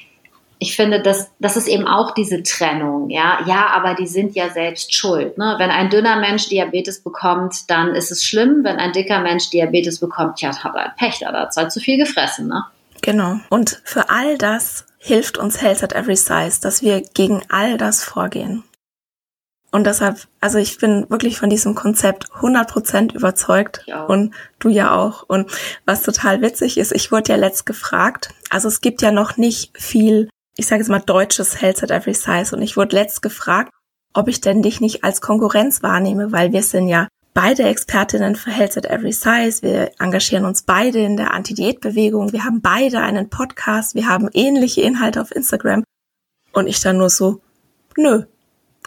ich finde, dass das ist eben auch diese Trennung, ja. Ja, aber die sind ja selbst schuld. Ne? Wenn ein dünner Mensch Diabetes bekommt, dann ist es schlimm. Wenn ein dicker Mensch Diabetes bekommt, ja, hat er Pech, da hat er zu viel gefressen, ne? Genau. Und für all das hilft uns Health at Every Size, dass wir gegen all das vorgehen. Und deshalb, also ich bin wirklich von diesem Konzept 100% überzeugt und du ja auch. Und was total witzig ist, ich wurde ja letzt gefragt, also es gibt ja noch nicht viel, ich sage jetzt mal deutsches Health at Every Size und ich wurde letzt gefragt, ob ich denn dich nicht als Konkurrenz wahrnehme, weil wir sind ja beide Expertinnen für Health at Every Size. Wir engagieren uns beide in der Anti-Diät-Bewegung. Wir haben beide einen Podcast. Wir haben ähnliche Inhalte auf Instagram. Und ich dann nur so, nö,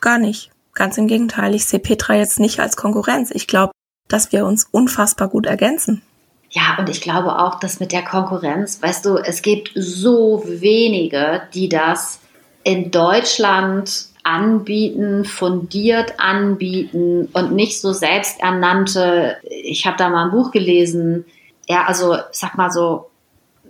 gar nicht. Ganz im Gegenteil. Ich sehe Petra jetzt nicht als Konkurrenz. Ich glaube, dass wir uns unfassbar gut ergänzen. Ja, und ich glaube auch, dass mit der Konkurrenz, weißt du, es gibt so wenige, die das in Deutschland anbieten, fundiert anbieten und nicht so selbsternannte, ich habe da mal ein Buch gelesen, ja, also sag mal so,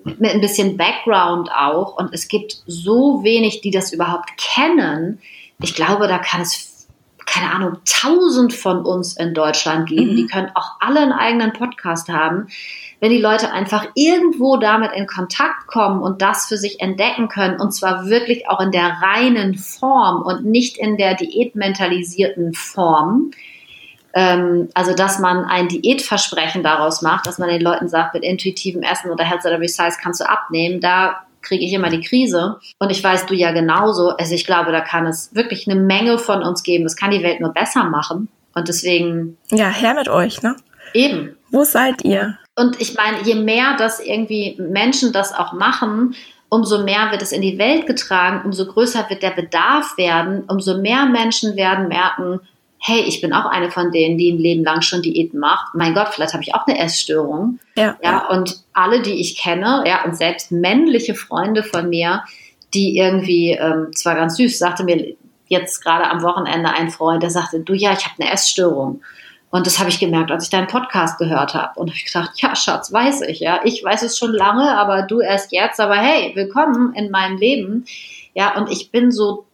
mit ein bisschen Background auch und es gibt so wenig, die das überhaupt kennen. Ich glaube, da kann es, keine Ahnung, tausend von uns in Deutschland geben. Mhm. Die können auch alle einen eigenen Podcast haben wenn die Leute einfach irgendwo damit in Kontakt kommen und das für sich entdecken können, und zwar wirklich auch in der reinen Form und nicht in der diätmentalisierten Form, ähm, also dass man ein Diätversprechen daraus macht, dass man den Leuten sagt, mit intuitivem Essen oder Health oder Resize kannst du abnehmen, da kriege ich immer die Krise. Und ich weiß, du ja genauso. Also ich glaube, da kann es wirklich eine Menge von uns geben. Das kann die Welt nur besser machen. Und deswegen. Ja, her mit euch, ne? Eben. Wo seid ihr? Und ich meine, je mehr das irgendwie Menschen das auch machen, umso mehr wird es in die Welt getragen, umso größer wird der Bedarf werden, umso mehr Menschen werden merken, hey, ich bin auch eine von denen, die ein Leben lang schon Diäten macht. Mein Gott, vielleicht habe ich auch eine Essstörung. Ja. ja. Und alle, die ich kenne, ja, und selbst männliche Freunde von mir, die irgendwie, ähm, zwar ganz süß, sagte mir jetzt gerade am Wochenende ein Freund, der sagte, du ja, ich habe eine Essstörung. Und das habe ich gemerkt, als ich deinen Podcast gehört habe. Und habe ich gedacht, ja, Schatz, weiß ich, ja. Ich weiß es schon lange, aber du erst jetzt. Aber hey, willkommen in meinem Leben. Ja, und ich bin so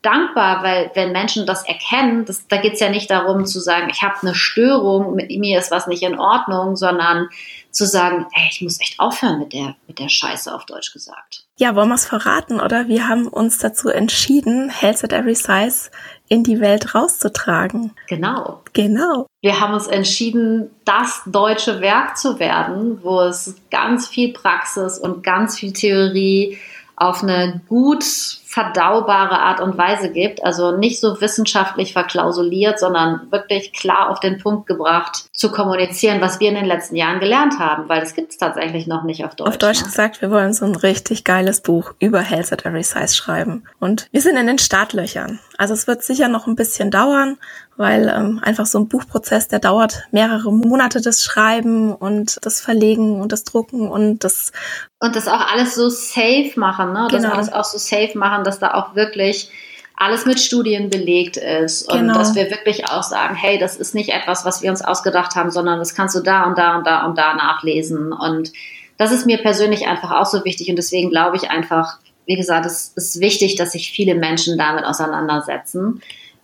dankbar, weil wenn Menschen das erkennen, das, da geht es ja nicht darum zu sagen, ich habe eine Störung, mit mir ist was nicht in Ordnung, sondern zu sagen, ey, ich muss echt aufhören mit der, mit der Scheiße auf Deutsch gesagt. Ja, wollen wir es verraten, oder? Wir haben uns dazu entschieden, Health at Every Size in die Welt rauszutragen. Genau. Genau. Wir haben uns entschieden, das deutsche Werk zu werden, wo es ganz viel Praxis und ganz viel Theorie auf eine gut verdaubare Art und Weise gibt. Also nicht so wissenschaftlich verklausuliert, sondern wirklich klar auf den Punkt gebracht, zu kommunizieren, was wir in den letzten Jahren gelernt haben, weil das gibt es tatsächlich noch nicht auf Deutsch. Auf Deutsch ne? gesagt, wir wollen so ein richtig geiles Buch über Health at Every Size schreiben. Und wir sind in den Startlöchern. Also es wird sicher noch ein bisschen dauern, weil ähm, einfach so ein Buchprozess, der dauert mehrere Monate, das Schreiben und das Verlegen und das Drucken und das und das auch alles so safe machen, ne? Das genau. alles auch so safe machen, dass da auch wirklich alles mit Studien belegt ist und genau. dass wir wirklich auch sagen, hey, das ist nicht etwas, was wir uns ausgedacht haben, sondern das kannst du da und da und da und da nachlesen und das ist mir persönlich einfach auch so wichtig und deswegen glaube ich einfach, wie gesagt, es ist wichtig, dass sich viele Menschen damit auseinandersetzen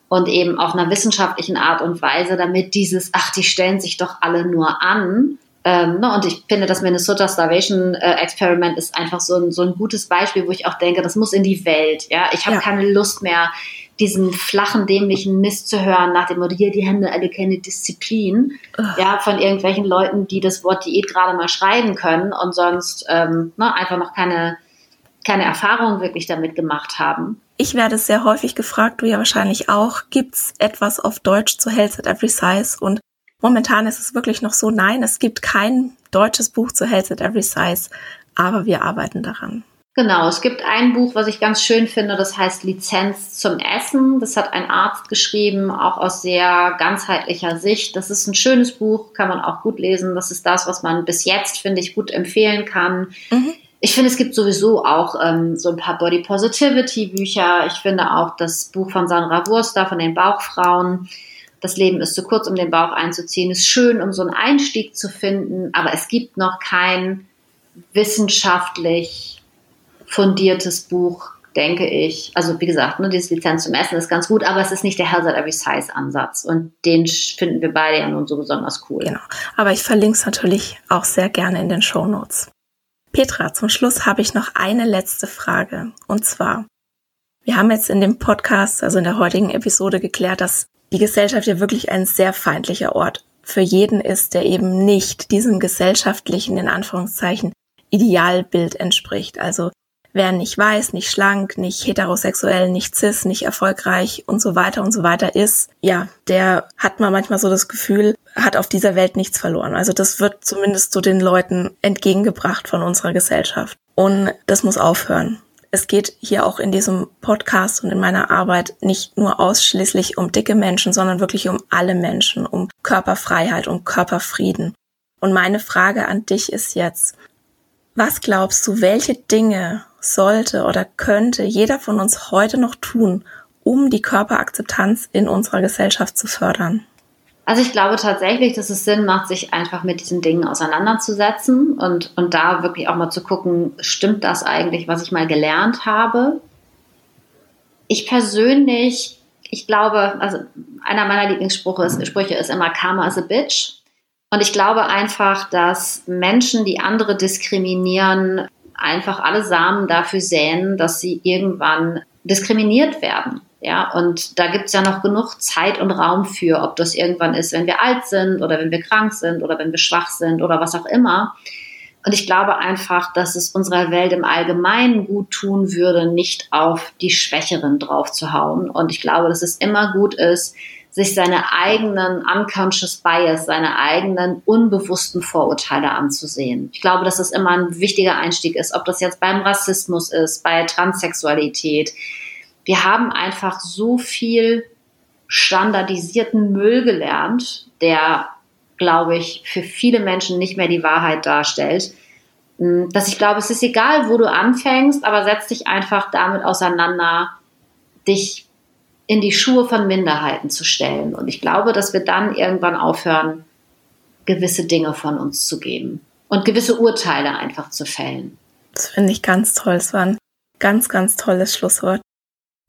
und eben auf einer wissenschaftlichen Art und Weise, damit dieses, ach, die stellen sich doch alle nur an, ähm, ne, und ich finde, das Minnesota Starvation äh, Experiment ist einfach so ein, so ein gutes Beispiel, wo ich auch denke, das muss in die Welt. Ja, ich habe ja. keine Lust mehr, diesen flachen, dämlichen Mist zu hören, nach dem Motto, hier, die haben alle keine Disziplin, Ugh. ja, von irgendwelchen Leuten, die das Wort Diät gerade mal schreiben können und sonst ähm, ne, einfach noch keine, keine Erfahrung wirklich damit gemacht haben. Ich werde sehr häufig gefragt, du ja wahrscheinlich auch, gibt's etwas auf Deutsch zu Health at Every Size? Und Momentan ist es wirklich noch so, nein, es gibt kein deutsches Buch zu Health at Every Size, aber wir arbeiten daran. Genau, es gibt ein Buch, was ich ganz schön finde, das heißt Lizenz zum Essen. Das hat ein Arzt geschrieben, auch aus sehr ganzheitlicher Sicht. Das ist ein schönes Buch, kann man auch gut lesen. Das ist das, was man bis jetzt, finde ich, gut empfehlen kann. Mhm. Ich finde, es gibt sowieso auch ähm, so ein paar Body Positivity Bücher. Ich finde auch das Buch von Sandra Wurster von den Bauchfrauen das Leben ist zu kurz, um den Bauch einzuziehen, ist schön, um so einen Einstieg zu finden, aber es gibt noch kein wissenschaftlich fundiertes Buch, denke ich. Also wie gesagt, ne, dieses Lizenz zum Essen ist ganz gut, aber es ist nicht der Health at Every Size Ansatz und den finden wir beide ja nun so besonders cool. Genau, aber ich verlinke es natürlich auch sehr gerne in den Show Notes. Petra, zum Schluss habe ich noch eine letzte Frage und zwar, wir haben jetzt in dem Podcast, also in der heutigen Episode geklärt, dass die Gesellschaft ja wirklich ein sehr feindlicher Ort für jeden ist, der eben nicht diesem gesellschaftlichen, in Anführungszeichen, Idealbild entspricht. Also wer nicht weiß, nicht schlank, nicht heterosexuell, nicht cis, nicht erfolgreich und so weiter und so weiter ist, ja, der hat man manchmal so das Gefühl, hat auf dieser Welt nichts verloren. Also das wird zumindest so den Leuten entgegengebracht von unserer Gesellschaft. Und das muss aufhören es geht hier auch in diesem Podcast und in meiner Arbeit nicht nur ausschließlich um dicke Menschen, sondern wirklich um alle Menschen, um Körperfreiheit, um Körperfrieden. Und meine Frage an dich ist jetzt, was glaubst du, welche Dinge sollte oder könnte jeder von uns heute noch tun, um die Körperakzeptanz in unserer Gesellschaft zu fördern? Also ich glaube tatsächlich, dass es Sinn macht, sich einfach mit diesen Dingen auseinanderzusetzen und, und da wirklich auch mal zu gucken, stimmt das eigentlich, was ich mal gelernt habe? Ich persönlich, ich glaube, also einer meiner Lieblingssprüche ist, Sprüche ist immer Karma is a bitch. Und ich glaube einfach, dass Menschen, die andere diskriminieren, einfach alle Samen dafür säen, dass sie irgendwann diskriminiert werden. Ja, und da gibt's ja noch genug Zeit und Raum für, ob das irgendwann ist, wenn wir alt sind oder wenn wir krank sind oder wenn wir schwach sind oder was auch immer. Und ich glaube einfach, dass es unserer Welt im Allgemeinen gut tun würde, nicht auf die Schwächeren drauf zu hauen. Und ich glaube, dass es immer gut ist, sich seine eigenen unconscious bias, seine eigenen unbewussten Vorurteile anzusehen. Ich glaube, dass das immer ein wichtiger Einstieg ist, ob das jetzt beim Rassismus ist, bei Transsexualität, wir haben einfach so viel standardisierten Müll gelernt, der, glaube ich, für viele Menschen nicht mehr die Wahrheit darstellt. Hm, dass ich glaube, es ist egal, wo du anfängst, aber setz dich einfach damit auseinander, dich in die Schuhe von Minderheiten zu stellen. Und ich glaube, dass wir dann irgendwann aufhören, gewisse Dinge von uns zu geben und gewisse Urteile einfach zu fällen. Das finde ich ganz toll. Es war ein ganz, ganz tolles Schlusswort.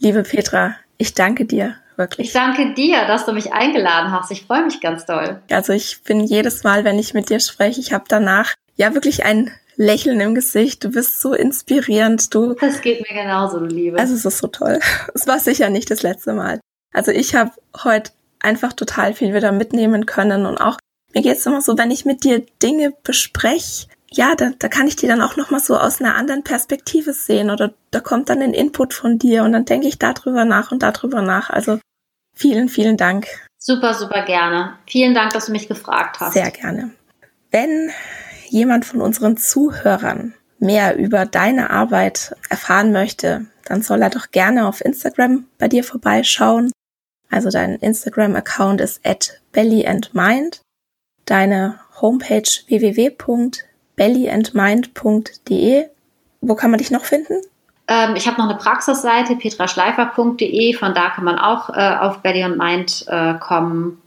Liebe Petra, ich danke dir wirklich. Ich danke dir, dass du mich eingeladen hast. Ich freue mich ganz doll. Also ich bin jedes Mal, wenn ich mit dir spreche, ich habe danach ja wirklich ein Lächeln im Gesicht. Du bist so inspirierend. Du. Das geht mir genauso, du Liebe. Also es ist so toll. Es war sicher nicht das letzte Mal. Also ich habe heute einfach total viel wieder mitnehmen können und auch mir geht's immer so, wenn ich mit dir Dinge bespreche, ja, da, da kann ich die dann auch nochmal so aus einer anderen Perspektive sehen oder da kommt dann ein Input von dir und dann denke ich darüber nach und darüber nach. Also vielen, vielen Dank. Super, super gerne. Vielen Dank, dass du mich gefragt hast. Sehr gerne. Wenn jemand von unseren Zuhörern mehr über deine Arbeit erfahren möchte, dann soll er doch gerne auf Instagram bei dir vorbeischauen. Also dein Instagram-Account ist at bellyandmind. Deine Homepage www bellyandmind.de. Wo kann man dich noch finden? Ähm, ich habe noch eine Praxisseite, petraschleifer.de. Von da kann man auch äh, auf Belly and Mind äh, kommen.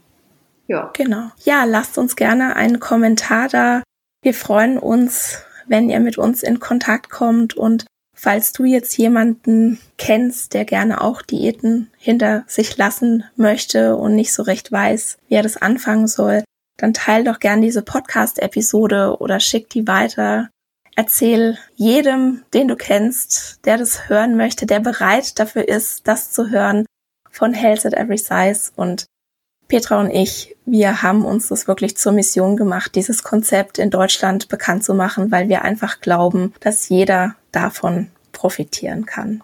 Ja. Genau. Ja, lasst uns gerne einen Kommentar da. Wir freuen uns, wenn ihr mit uns in Kontakt kommt und falls du jetzt jemanden kennst, der gerne auch Diäten hinter sich lassen möchte und nicht so recht weiß, wie er das anfangen soll, dann teil doch gern diese Podcast-Episode oder schick die weiter. Erzähl jedem, den du kennst, der das hören möchte, der bereit dafür ist, das zu hören, von Health at Every Size. Und Petra und ich, wir haben uns das wirklich zur Mission gemacht, dieses Konzept in Deutschland bekannt zu machen, weil wir einfach glauben, dass jeder davon profitieren kann.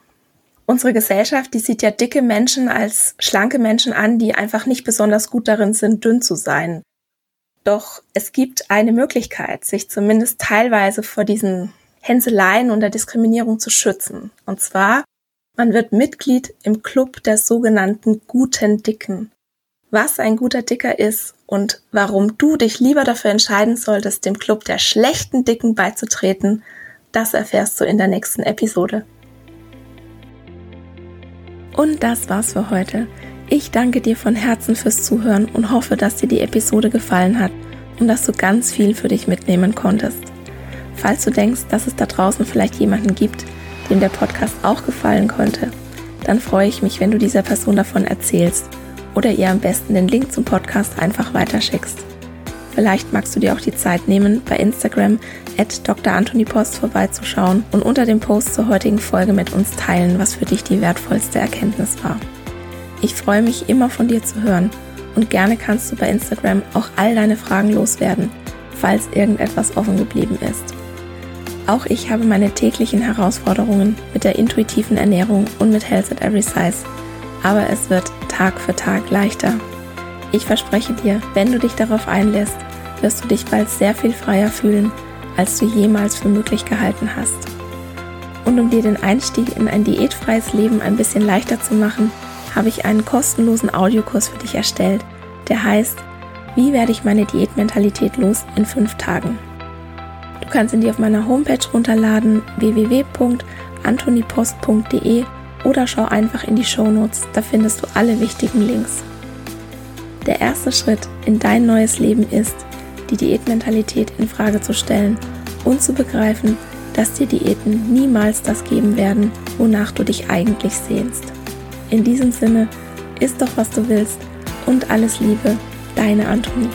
Unsere Gesellschaft, die sieht ja dicke Menschen als schlanke Menschen an, die einfach nicht besonders gut darin sind, dünn zu sein. Doch es gibt eine Möglichkeit, sich zumindest teilweise vor diesen Hänseleien und der Diskriminierung zu schützen. Und zwar, man wird Mitglied im Club der sogenannten guten Dicken. Was ein guter Dicker ist und warum du dich lieber dafür entscheiden solltest, dem Club der schlechten Dicken beizutreten, das erfährst du in der nächsten Episode. Und das war's für heute. Ich danke dir von Herzen fürs Zuhören und hoffe, dass dir die Episode gefallen hat und dass du ganz viel für dich mitnehmen konntest. Falls du denkst, dass es da draußen vielleicht jemanden gibt, dem der Podcast auch gefallen könnte, dann freue ich mich, wenn du dieser Person davon erzählst oder ihr am besten den Link zum Podcast einfach weiterschickst. Vielleicht magst du dir auch die Zeit nehmen, bei Instagram at Dr. Anthony Post vorbeizuschauen und unter dem Post zur heutigen Folge mit uns teilen, was für dich die wertvollste Erkenntnis war. Ich freue mich immer von dir zu hören und gerne kannst du bei Instagram auch all deine Fragen loswerden, falls irgendetwas offen geblieben ist. Auch ich habe meine täglichen Herausforderungen mit der intuitiven Ernährung und mit Health at Every Size, aber es wird Tag für Tag leichter. Ich verspreche dir, wenn du dich darauf einlässt, wirst du dich bald sehr viel freier fühlen, als du jemals für möglich gehalten hast. Und um dir den Einstieg in ein diätfreies Leben ein bisschen leichter zu machen, habe ich einen kostenlosen Audiokurs für dich erstellt, der heißt Wie werde ich meine Diätmentalität los in fünf Tagen? Du kannst ihn dir auf meiner Homepage runterladen www.antonipost.de oder schau einfach in die Shownotes, da findest du alle wichtigen Links. Der erste Schritt in dein neues Leben ist, die Diätmentalität in Frage zu stellen und zu begreifen, dass dir Diäten niemals das geben werden, wonach du dich eigentlich sehnst. In diesem Sinne, isst doch was du willst und alles Liebe, deine Antonie.